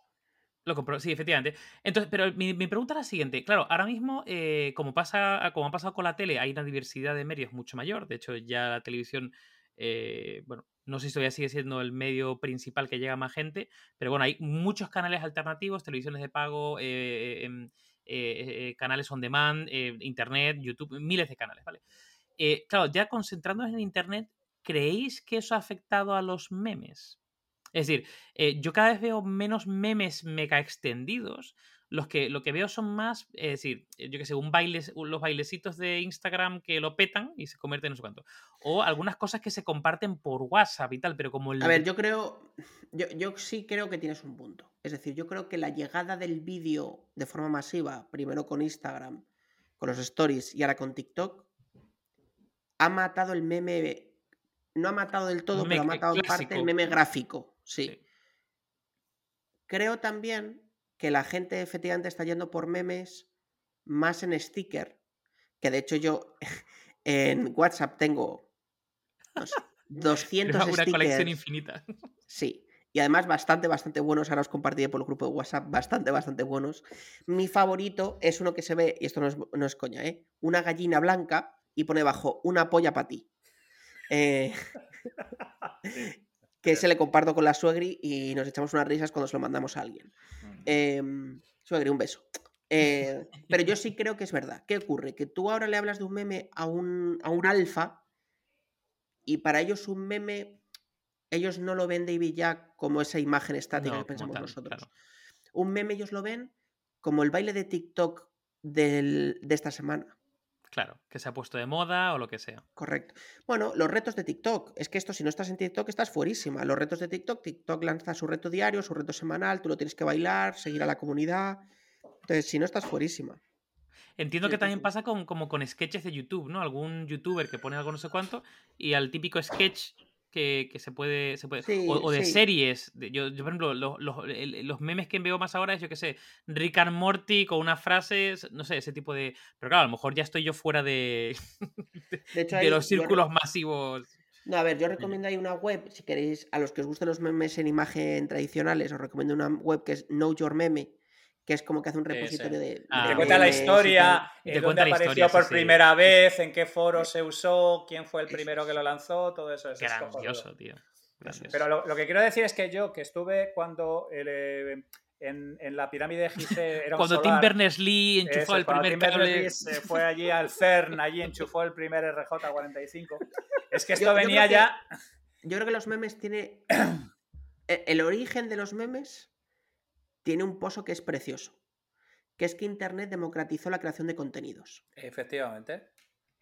Lo compró, sí, efectivamente. Entonces, pero mi, mi pregunta es la siguiente. Claro, ahora mismo, eh, como pasa, como ha pasado con la tele, hay una diversidad de medios mucho mayor. De hecho, ya la televisión, eh, bueno, no sé si todavía sigue siendo el medio principal que llega a más gente, pero bueno, hay muchos canales alternativos, televisiones de pago, eh, em, eh, eh, canales on demand, eh, internet, YouTube, miles de canales, ¿vale? Eh, claro, ya concentrándonos en internet, ¿creéis que eso ha afectado a los memes? Es decir, eh, yo cada vez veo menos memes mega extendidos. Los que, lo que veo son más, es decir, eh, yo que sé, un bailes, un- los bailecitos de Instagram que lo petan y se convierten en no sé cuánto. O algunas cosas que se comparten por WhatsApp y tal, pero como el. A ver, yo creo, yo, yo sí creo que tienes un punto. Es decir, yo creo que la llegada del vídeo de forma masiva, primero con Instagram, con los stories y ahora con TikTok, ha matado el meme, no ha matado del todo, pero ha matado parte el meme gráfico, sí. Sí. Creo también que la gente efectivamente está yendo por memes más en sticker, que de hecho yo en WhatsApp tengo no sé, 200 Una, una colección stickers. infinita. Sí. Y además bastante, bastante buenos. Ahora os compartiré por el grupo de WhatsApp. Bastante, bastante buenos. Mi favorito es uno que se ve, y esto no es, no es coña, ¿eh? Una gallina blanca y pone bajo una polla para ti. Eh, que ese le comparto con la suegri y nos echamos unas risas cuando se lo mandamos a alguien. Em, suegri, un beso. Eh, pero yo sí creo que es verdad. ¿Qué ocurre? Que tú ahora le hablas de un meme a un, a un alfa y para ellos un meme, ellos no lo ven David Jack como esa imagen estática No, que pensamos tal, nosotros. claro. Un meme ellos lo ven como el baile de TikTok del- de esta semana. Claro, que se ha puesto de moda o lo que sea. Correcto. Bueno, los retos de TikTok. Es que esto, si no estás en TikTok, estás fuerísima. Los retos de TikTok, TikTok lanza su reto diario, su reto semanal, tú lo tienes que bailar, seguir a la comunidad. Entonces, si no, estás fuerísima. Entiendo que también pasa con, como con sketches de YouTube, ¿no? Algún youtuber que pone algo no sé cuánto y al típico sketch que, que se puede. Se puede Sí, o, o de sí. series. de- yo, yo, por ejemplo, los, los- los memes que veo más ahora es, yo qué sé, Rick and Morty con unas frases, no sé, ese tipo de. Pero claro, a lo mejor ya estoy yo fuera de, De hecho, de los yo círculos masivos. No, a ver, yo recomiendo ahí una web, si queréis, a los que os gusten los memes en imagen tradicionales, os recomiendo una web que es Know Your Meme, que es como que hace un Sí, sí. repositorio de. Ah, te de cuenta la historia, eh, dónde apareció historia, por sí. primera vez, en qué foro se usó, quién fue el primero que lo lanzó, todo eso es. Grandioso, tío. Grandioso. Pero lo, lo que quiero decir es que yo, que estuve cuando el, eh, en, en la pirámide de Gizeh era un Cuando Tim Berners-Lee enchufó eso, el primer Tim cable. Se fue allí al CERN, allí enchufó el primer RJ45. Es que esto Yo- yo venía que- ya... Yo creo que los memes tiene. e- El origen de los memes tiene un pozo que es precioso. Que es que Internet democratizó la creación de contenidos. Efectivamente.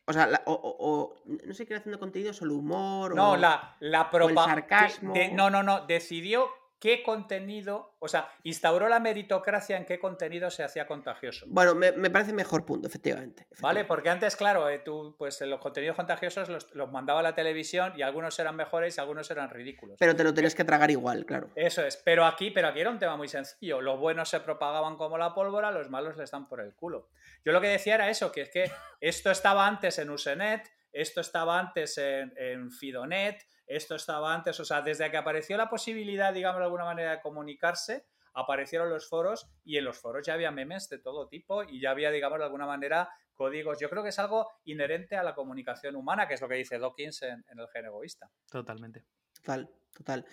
O sea, la- o, o- o- no sé creación de contenidos, o el humor. No, o- la, la propa- sarcasmo. que- de- no, no, no. Decidió qué contenido, o sea, instauró la meritocracia en qué contenido se hacía contagioso. Bueno, me, me parece mejor punto, efectivamente. ¿Vale? Porque antes, claro, eh, tú, pues eh, los contenidos contagiosos los, los mandaba la televisión y algunos eran mejores y algunos eran ridículos. Pero te lo tenías que tragar igual, claro. Eso es, pero aquí, pero aquí era un tema muy sencillo. Los buenos se propagaban como la pólvora, los malos les dan por el culo. Yo lo que decía era eso, que es que esto estaba antes en Usenet, esto estaba antes en, en Fidonet, esto estaba antes, o sea, desde que apareció la posibilidad, digamos de alguna manera, de comunicarse, aparecieron los foros y en los foros ya había memes de todo tipo y ya había, digamos, de alguna manera códigos. Yo creo que es algo inherente a la comunicación humana, que es lo que dice Dawkins en, en El gen egoísta. Totalmente. Total, total.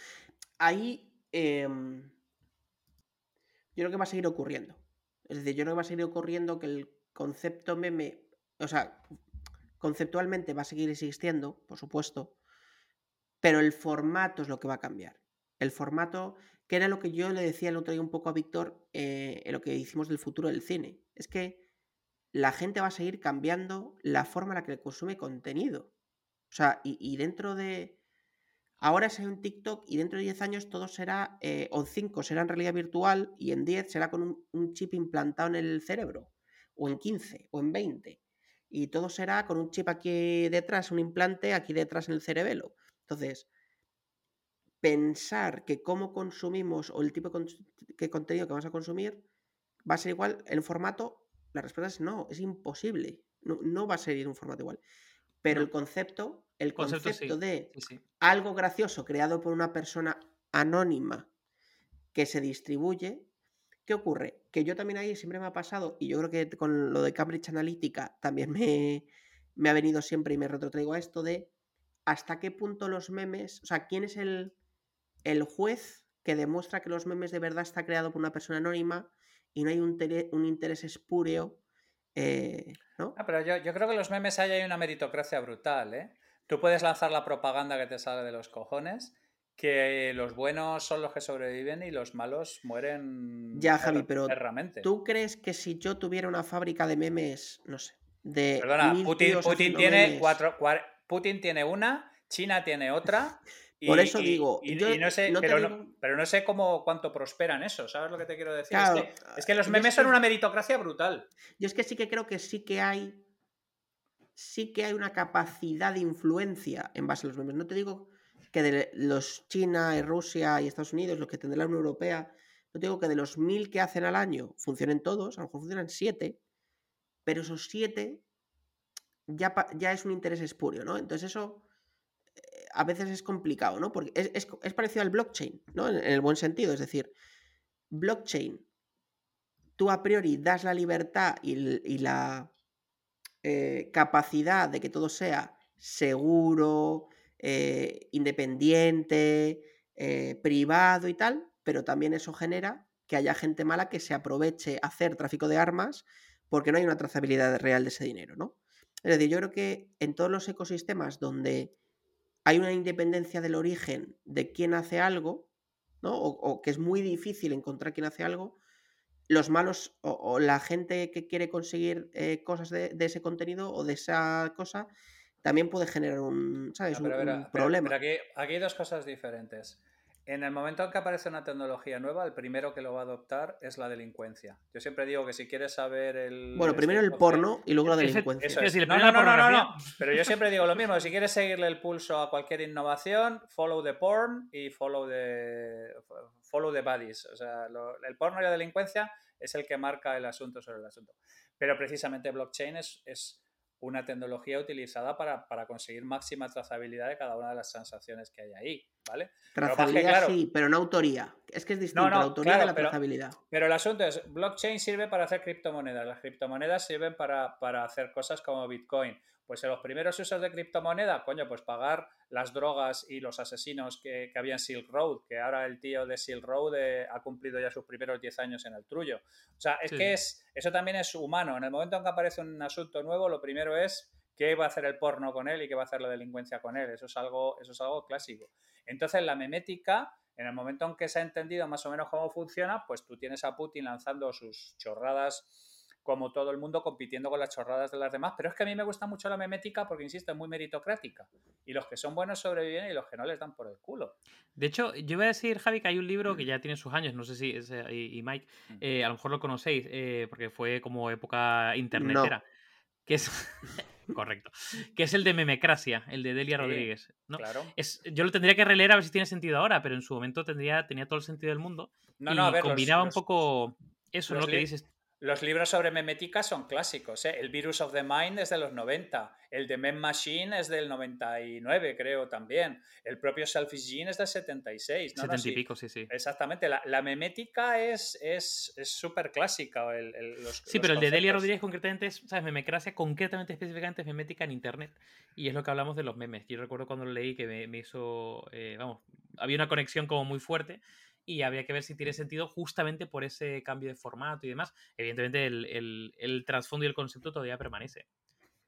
Ahí em, yo creo que va a seguir ocurriendo. Es decir, yo creo que va a seguir ocurriendo que el concepto meme, o sea, conceptualmente va a seguir existiendo, por supuesto, pero el formato es lo que va a cambiar. El formato, que era lo que yo le decía el otro día un poco a Víctor eh, en lo que hicimos del futuro del cine. Es que la gente va a seguir cambiando la forma en la que consume contenido. O sea, y, dentro de... Ahora es en TikTok y dentro de 10 años todo será, eh, o 5 será en realidad virtual y en 10 será con un, un chip implantado en el cerebro, o en 15, o en 20. y todo será con un chip aquí detrás, un implante aquí detrás en el cerebelo. Entonces, pensar que cómo consumimos o el tipo de contenido que vamos a consumir va a ser igual en formato, la respuesta es no, es imposible. No, va a ser un formato igual. Pero el concepto, el concepto, de algo gracioso creado por una persona anónima que se distribuye, ¿qué ocurre? Que yo también ahí siempre me ha pasado, y yo creo que con lo de Cambridge Analytica también me, me ha venido siempre y me retrotraigo a esto de hasta qué punto los memes, o sea, ¿quién es el, el juez que demuestra que los memes de verdad está creado por una persona anónima y no hay un, un interés espúreo. Eh, ¿no? Ah, pero yo, yo, creo que los memes hay, hay una meritocracia brutal. ¿eh? Tú puedes lanzar la propaganda que te sale de los cojones, que los buenos son los que sobreviven y los malos mueren. Ya, Javi, pero ¿tú crees que si yo tuviera una fábrica de memes, no sé, de. Perdona, Putin, Putin tiene cuatro, Putin tiene una, China tiene otra. Por eso digo, no sé, pero, no, sé cómo cuánto prosperan eso, ¿sabes lo que te quiero decir? es, que, los memes son una meritocracia brutal. Yo es que sí que creo que sí que hay sí que hay una capacidad de influencia en base a los memes. No te digo que de los China y Rusia y Estados Unidos, los que tendrá la Unión Europea, no te digo que de los mil que hacen al año funcionen todos, a lo mejor funcionan siete, pero esos siete ya, ya es un interés espurio, ¿no? Entonces eso a veces es complicado, ¿no? Porque es, parecido al blockchain, ¿no? En, el buen sentido, es decir, blockchain, tú a priori das la libertad y, la eh, capacidad de que todo sea seguro, eh, independiente, eh, privado y tal, pero también eso genera que haya gente mala que se aproveche a hacer tráfico de armas porque no hay una trazabilidad real de ese dinero, ¿no? Es decir, yo creo que en todos los ecosistemas donde hay una independencia del origen de quién hace algo, ¿no? O, que es muy difícil encontrar quién hace algo, los malos o, la gente que quiere conseguir eh, cosas de, ese contenido o de esa cosa también puede generar un, ¿sabes? un, problema. aquí, aquí, hay dos cosas diferentes. En el momento en que aparece una tecnología nueva, el primero que lo va a adoptar es la delincuencia. Yo siempre digo que si quieres saber el... Bueno, primero el porno y luego la delincuencia. Eso es. No, no, no, no, Pero yo siempre digo lo mismo. Si quieres seguirle el pulso a cualquier innovación, follow the porn y follow the, follow the buddies. O sea, el porno y la delincuencia es el que marca el asunto sobre el asunto. Pero precisamente blockchain es, es una tecnología utilizada para, conseguir máxima trazabilidad de cada una de las transacciones que hay ahí, ¿vale? Trazabilidad sí, pero no autoría. Es que es distinto la autoría de la trazabilidad. Pero el asunto es, blockchain sirve para hacer criptomonedas, las criptomonedas sirven para, para hacer cosas como Bitcoin. Pues en los primeros usos de criptomoneda, coño, pues pagar las drogas y los asesinos que, que había en Silk Road, que ahora el tío de Silk Road eh, ha cumplido ya sus primeros 10 años en el trullo. O sea, es que es, eso también es humano. En el momento en que aparece un asunto nuevo, lo primero es qué va a hacer el porno con él y qué va a hacer la delincuencia con él. Eso es algo, eso es algo clásico. Entonces, la memética, en el momento en que se ha entendido más o menos cómo funciona, pues tú tienes a Putin lanzando sus chorradas como todo el mundo compitiendo con las chorradas de las demás. Pero es que a mí me gusta mucho la memética porque, insisto, es muy meritocrática. Y los que son buenos sobreviven y los que no les dan por el culo. De hecho, yo voy a decir, Javi, que hay un libro que ya tiene sus años, no sé si, y, Mike, mm. eh, a lo mejor lo conocéis, eh, porque fue como época internetera. Que es. Correcto. Que es el de Memecracia, el de Delia Rodríguez. ¿no? Claro. Es, yo lo tendría que releer a ver si tiene sentido ahora, pero en su momento tendría, tenía todo el sentido del mundo. No, no, a ver, combinaba un poco eso, es lo que dices los libros sobre memética son clásicos. ¿eh? El Virus of the Mind es de los 90. El de Mem Machine es del 99, creo también. El propio Selfish Gene es del 76. ¿no? 70 y pico, sí, sí. Exactamente. La, memética es súper es, clásica. sí, pero el de Delia Rodríguez concretamente es, ¿sabes? Memecracia concretamente, específicamente es memética en Internet. Y es lo que hablamos de los memes. Yo recuerdo cuando lo leí que me, hizo, eh, vamos, había una conexión como muy fuerte y habría que ver si tiene sentido justamente por ese cambio de formato y demás. Evidentemente el, trasfondo y el concepto todavía permanece.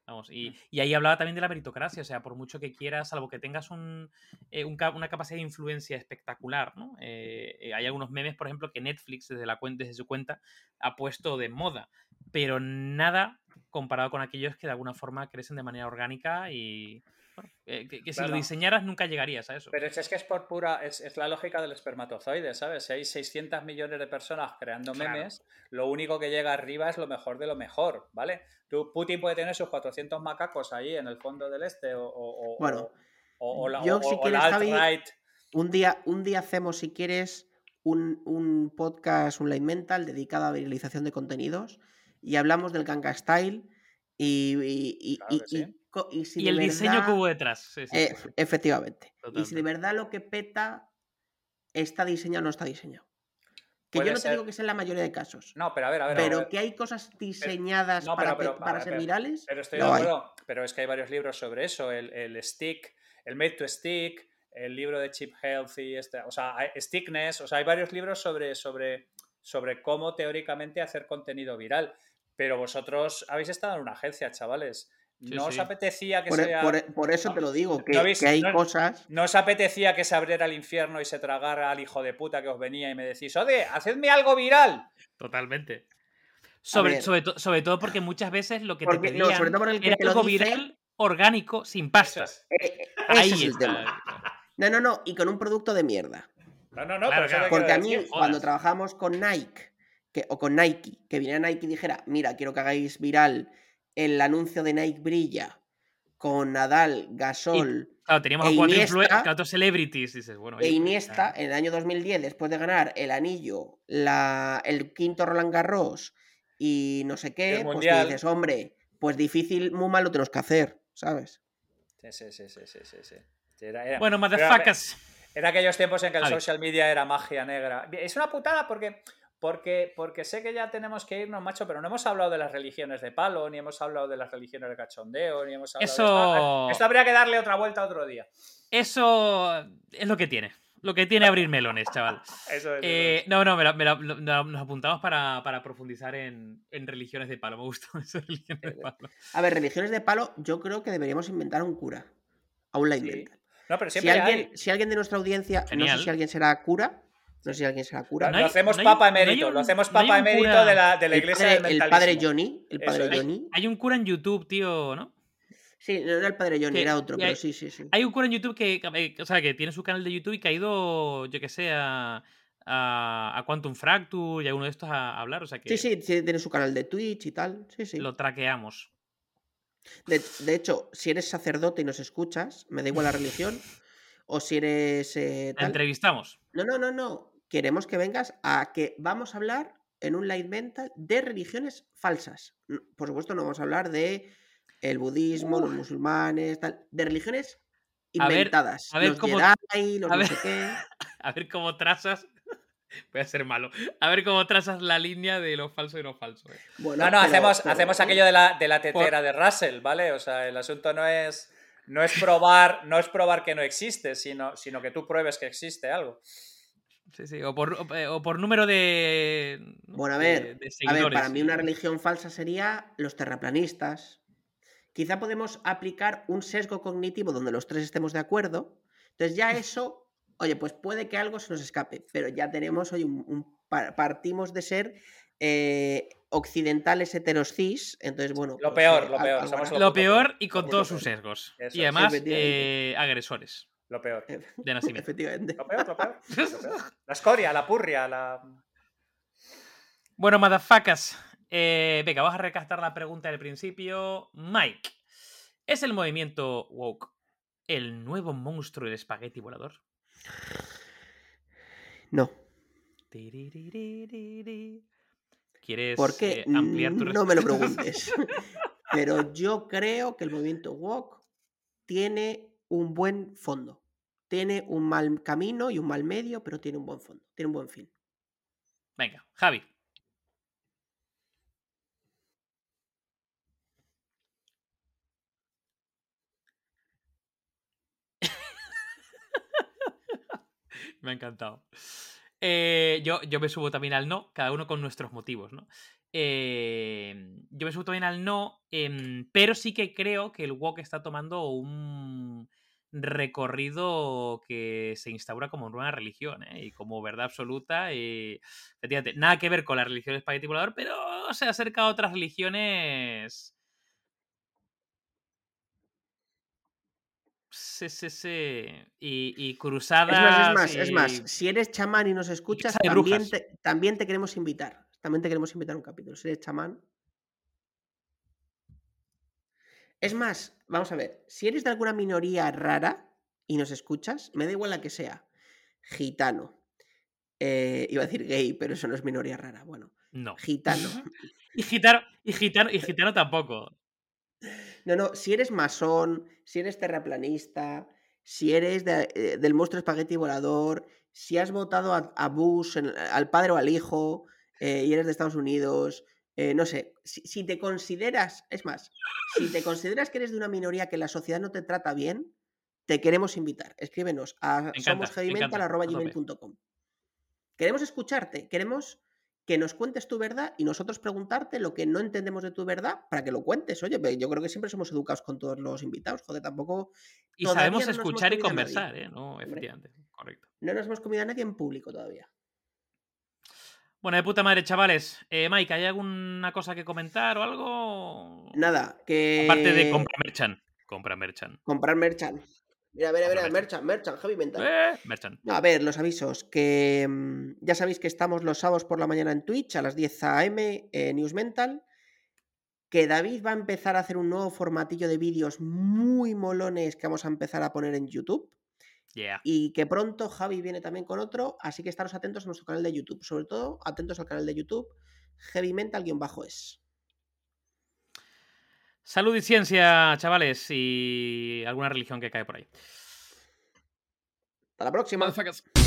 Vamos, y, y, ahí hablaba también de la meritocracia, o sea, por mucho que quieras, salvo que tengas un, eh, una capacidad de influencia espectacular, ¿no? Eh, eh, hay algunos memes, por ejemplo, que Netflix desde, la, desde su cuenta ha puesto de moda, pero nada comparado con aquellos que de alguna forma crecen de manera orgánica y, eh, que, si lo diseñaras nunca llegarías a eso. Pero es, que es por pura, es, la lógica del espermatozoide, ¿sabes? Si hay 600 millones de personas creando memes, lo único que llega arriba es lo mejor de lo mejor, ¿vale? Tú, Putin puede tener sus 400 macacos ahí en el fondo del este o, bueno, o, la, yo, si quieres, un día, un día hacemos, si quieres, un, un, podcast, un light mental dedicado a virilización de contenidos y hablamos del ganga style y, y, y, el diseño que hubo detrás. Eh, efectivamente. Y si de verdad lo que peta está diseñado o no está diseñado. Que yo no te digo que sea en la mayoría de casos. No, pero a ver, a ver. Pero que hay cosas diseñadas para, ser virales. Pero estoy de acuerdo. Pero es que hay varios libros sobre eso. El, el stick, el made to stick, el libro de Chip Healthy, este, o sea, Stickness, o sea, hay varios libros sobre, sobre, sobre cómo teóricamente hacer contenido viral. Pero vosotros habéis estado en una agencia, chavales. ¿No os apetecía que por, sea... por, eso te lo digo, que, hay cosas... ¿No os apetecía que se abriera el infierno y se tragara al hijo de puta que os venía y me decís, oye, hacedme algo viral? Totalmente. Sobre, sobre, sobre, todo porque muchas veces lo que te pedían era algo viral orgánico sin pastas. Eh, eh, Ahí es el tema. No, no, no, y con un producto de mierda. No, no, no, porque a mí, cuando trabajamos con Nike, que, o con Nike, que viniera Nike y dijera, mira, quiero que hagáis viral el anuncio de Nike Brilla con Nadal, Gasol. claro, teníamos e cuatro, celebrities. Dices, bueno, e Iniesta, en el año 2010, después de ganar el anillo, la, el quinto Roland Garros y no sé qué, pues dices, hombre, pues difícil, muy mal lo tenemos que hacer, ¿sabes? Sí, sí, sí, sí, sí, sí. bueno, motherfuckers. Era, aquellos tiempos en que el social media era magia negra. Es una putada porque porque, porque sé que ya tenemos que irnos, macho, pero no hemos hablado de las religiones de palo, ni hemos hablado de las religiones de cachondeo, ni hemos hablado Eso... de esto. habría que darle otra vuelta otro día. Eso es lo que tiene. Lo que tiene abrir melones, chaval. eso, es, eh, No, no, nos apuntamos para, profundizar en, religiones de palo. Me gustó eso, religiones de palo. A ver, religiones de palo, yo creo que deberíamos inventar un cura. Aún la inventa. No, pero siempre si, alguien, si alguien de nuestra audiencia, no sé si alguien será cura, no sé si alguien se la cura. lo hacemos papa emérito, lo hacemos papa emérito de la, de la iglesia el padre, Johnny, el padre Johnny. Hay, un cura en YouTube, tío, ¿no? Sí, no era el padre Johnny, era otro, pero sí, sí, sí. Hay un cura en YouTube que, o sea, que tiene su canal de YouTube y que ha ido, yo que sé, a, a, Quantum Fracture y a uno de estos a, hablar, o sea que... Sí, sí, tiene su canal de Twitch y tal, sí, sí. Lo traqueamos. De, hecho, si eres sacerdote y nos escuchas, me da igual la religión, o si eres... Eh, entrevistamos. No, no, no, no queremos que vengas a que vamos a hablar en un light mental de religiones falsas. Por supuesto, no vamos a hablar de el budismo, los musulmanes, tal, de religiones inventadas. A ver, los cómo, Jedi, los no sé qué. A ver cómo trazas. Voy a ser malo. A ver cómo trazas la línea de lo falso y lo falso. Eh. Bueno, no, no, hacemos, hacemos aquello de la, de la tetera de Russell, ¿vale? O sea, el asunto no es, no es probar, no es probar que no existe, sino, sino que tú pruebes que existe algo. Sí, sí, o por, eh, número de. Bueno, a ver, a ver, para mí una religión falsa sería los terraplanistas. Quizá podemos aplicar un sesgo cognitivo donde los tres estemos de acuerdo. Entonces, ya eso, oye, pues puede que algo se nos escape, pero ya tenemos hoy un, partimos de ser eh, occidentales heteros cis. Entonces, bueno. Lo pues, peor, lo peor. lo peor y con todos sus sesgos. y además, eh, agresores. Lo peor. De nacimiento. Efectivamente. Lo peor, lo peor, La escoria, la purria, la. Bueno, motherfuckers. Eh, venga, vamos a recastar la pregunta del principio. Mike, ¿es el movimiento woke el nuevo monstruo del espagueti volador? No. ¿Quieres ¿Por qué? Eh, ampliar tu No me lo preguntes. Pero yo creo que el movimiento woke tiene un buen fondo. Tiene un mal camino y un mal medio, pero tiene un buen fondo, tiene un buen fin. Venga, Javi. me ha encantado. Eh, yo, yo me subo también al no, cada uno con nuestros motivos, ¿no? Eh, yo me subo también al no, em, pero sí que creo que el WOC está tomando un, recorrido que se instaura como una religión ¿eh? y como verdad absoluta. Y, nada que ver con la religión espagueti pero se acerca a otras religiones. es ese. Y, y Es cruzadas. más, es más, es y- más. Si eres chamán y nos escuchas, también te, también te queremos invitar. También te queremos invitar a un capítulo. Si eres chamán. Es más, vamos a ver. Si eres de alguna minoría rara y nos escuchas, me da igual la que sea. Gitano. eh, iba a decir gay, pero eso no es minoría rara. Bueno, No. gitano. Y gitano, y gitano, y gitano tampoco. No, no, si eres masón, si eres terraplanista, si eres de- eh, del monstruo espagueti volador, si has votado a, a Bush, en- al padre o al hijo, eh, y eres de Estados Unidos, eh, no sé, si, si te consideras, es más, si te consideras que eres de una minoría que la sociedad no te trata bien, te queremos invitar. Escríbenos a somosheavymental.gmail.com. Queremos escucharte, queremos que nos cuentes tu verdad y nosotros preguntarte lo que no entendemos de tu verdad para que lo cuentes. Oye, yo creo que siempre somos educados con todos los invitados, joder, tampoco Y sabemos no escuchar y conversar, ¿eh? No, efectivamente. Correcto. no nos hemos comido a nadie en público todavía. Bueno, de puta madre, chavales. Eh, Mike, ¿hay alguna cosa que comentar o algo? Nada, que. Aparte de compra merchan. Compra merchan. Comprar merchant. Mira, a ver, a ver, merchant, merchant, heavy mental. Eh, merchan. A ver, los avisos. Que mm, ya sabéis que estamos los sábados por la mañana en Twitch a las 10 a.m. eh, News Mental. Que David va a empezar a hacer un nuevo formatillo de vídeos muy molones que vamos a empezar a poner en YouTube. Yeah. Y que pronto Javi viene también con otro. Así que estaros atentos a nuestro canal de YouTube. Sobre todo, atentos al canal de YouTube Heavy Mental-es. Salud y ciencia, chavales. Y alguna religión que cae por ahí. Hasta la próxima. Motherfuckers.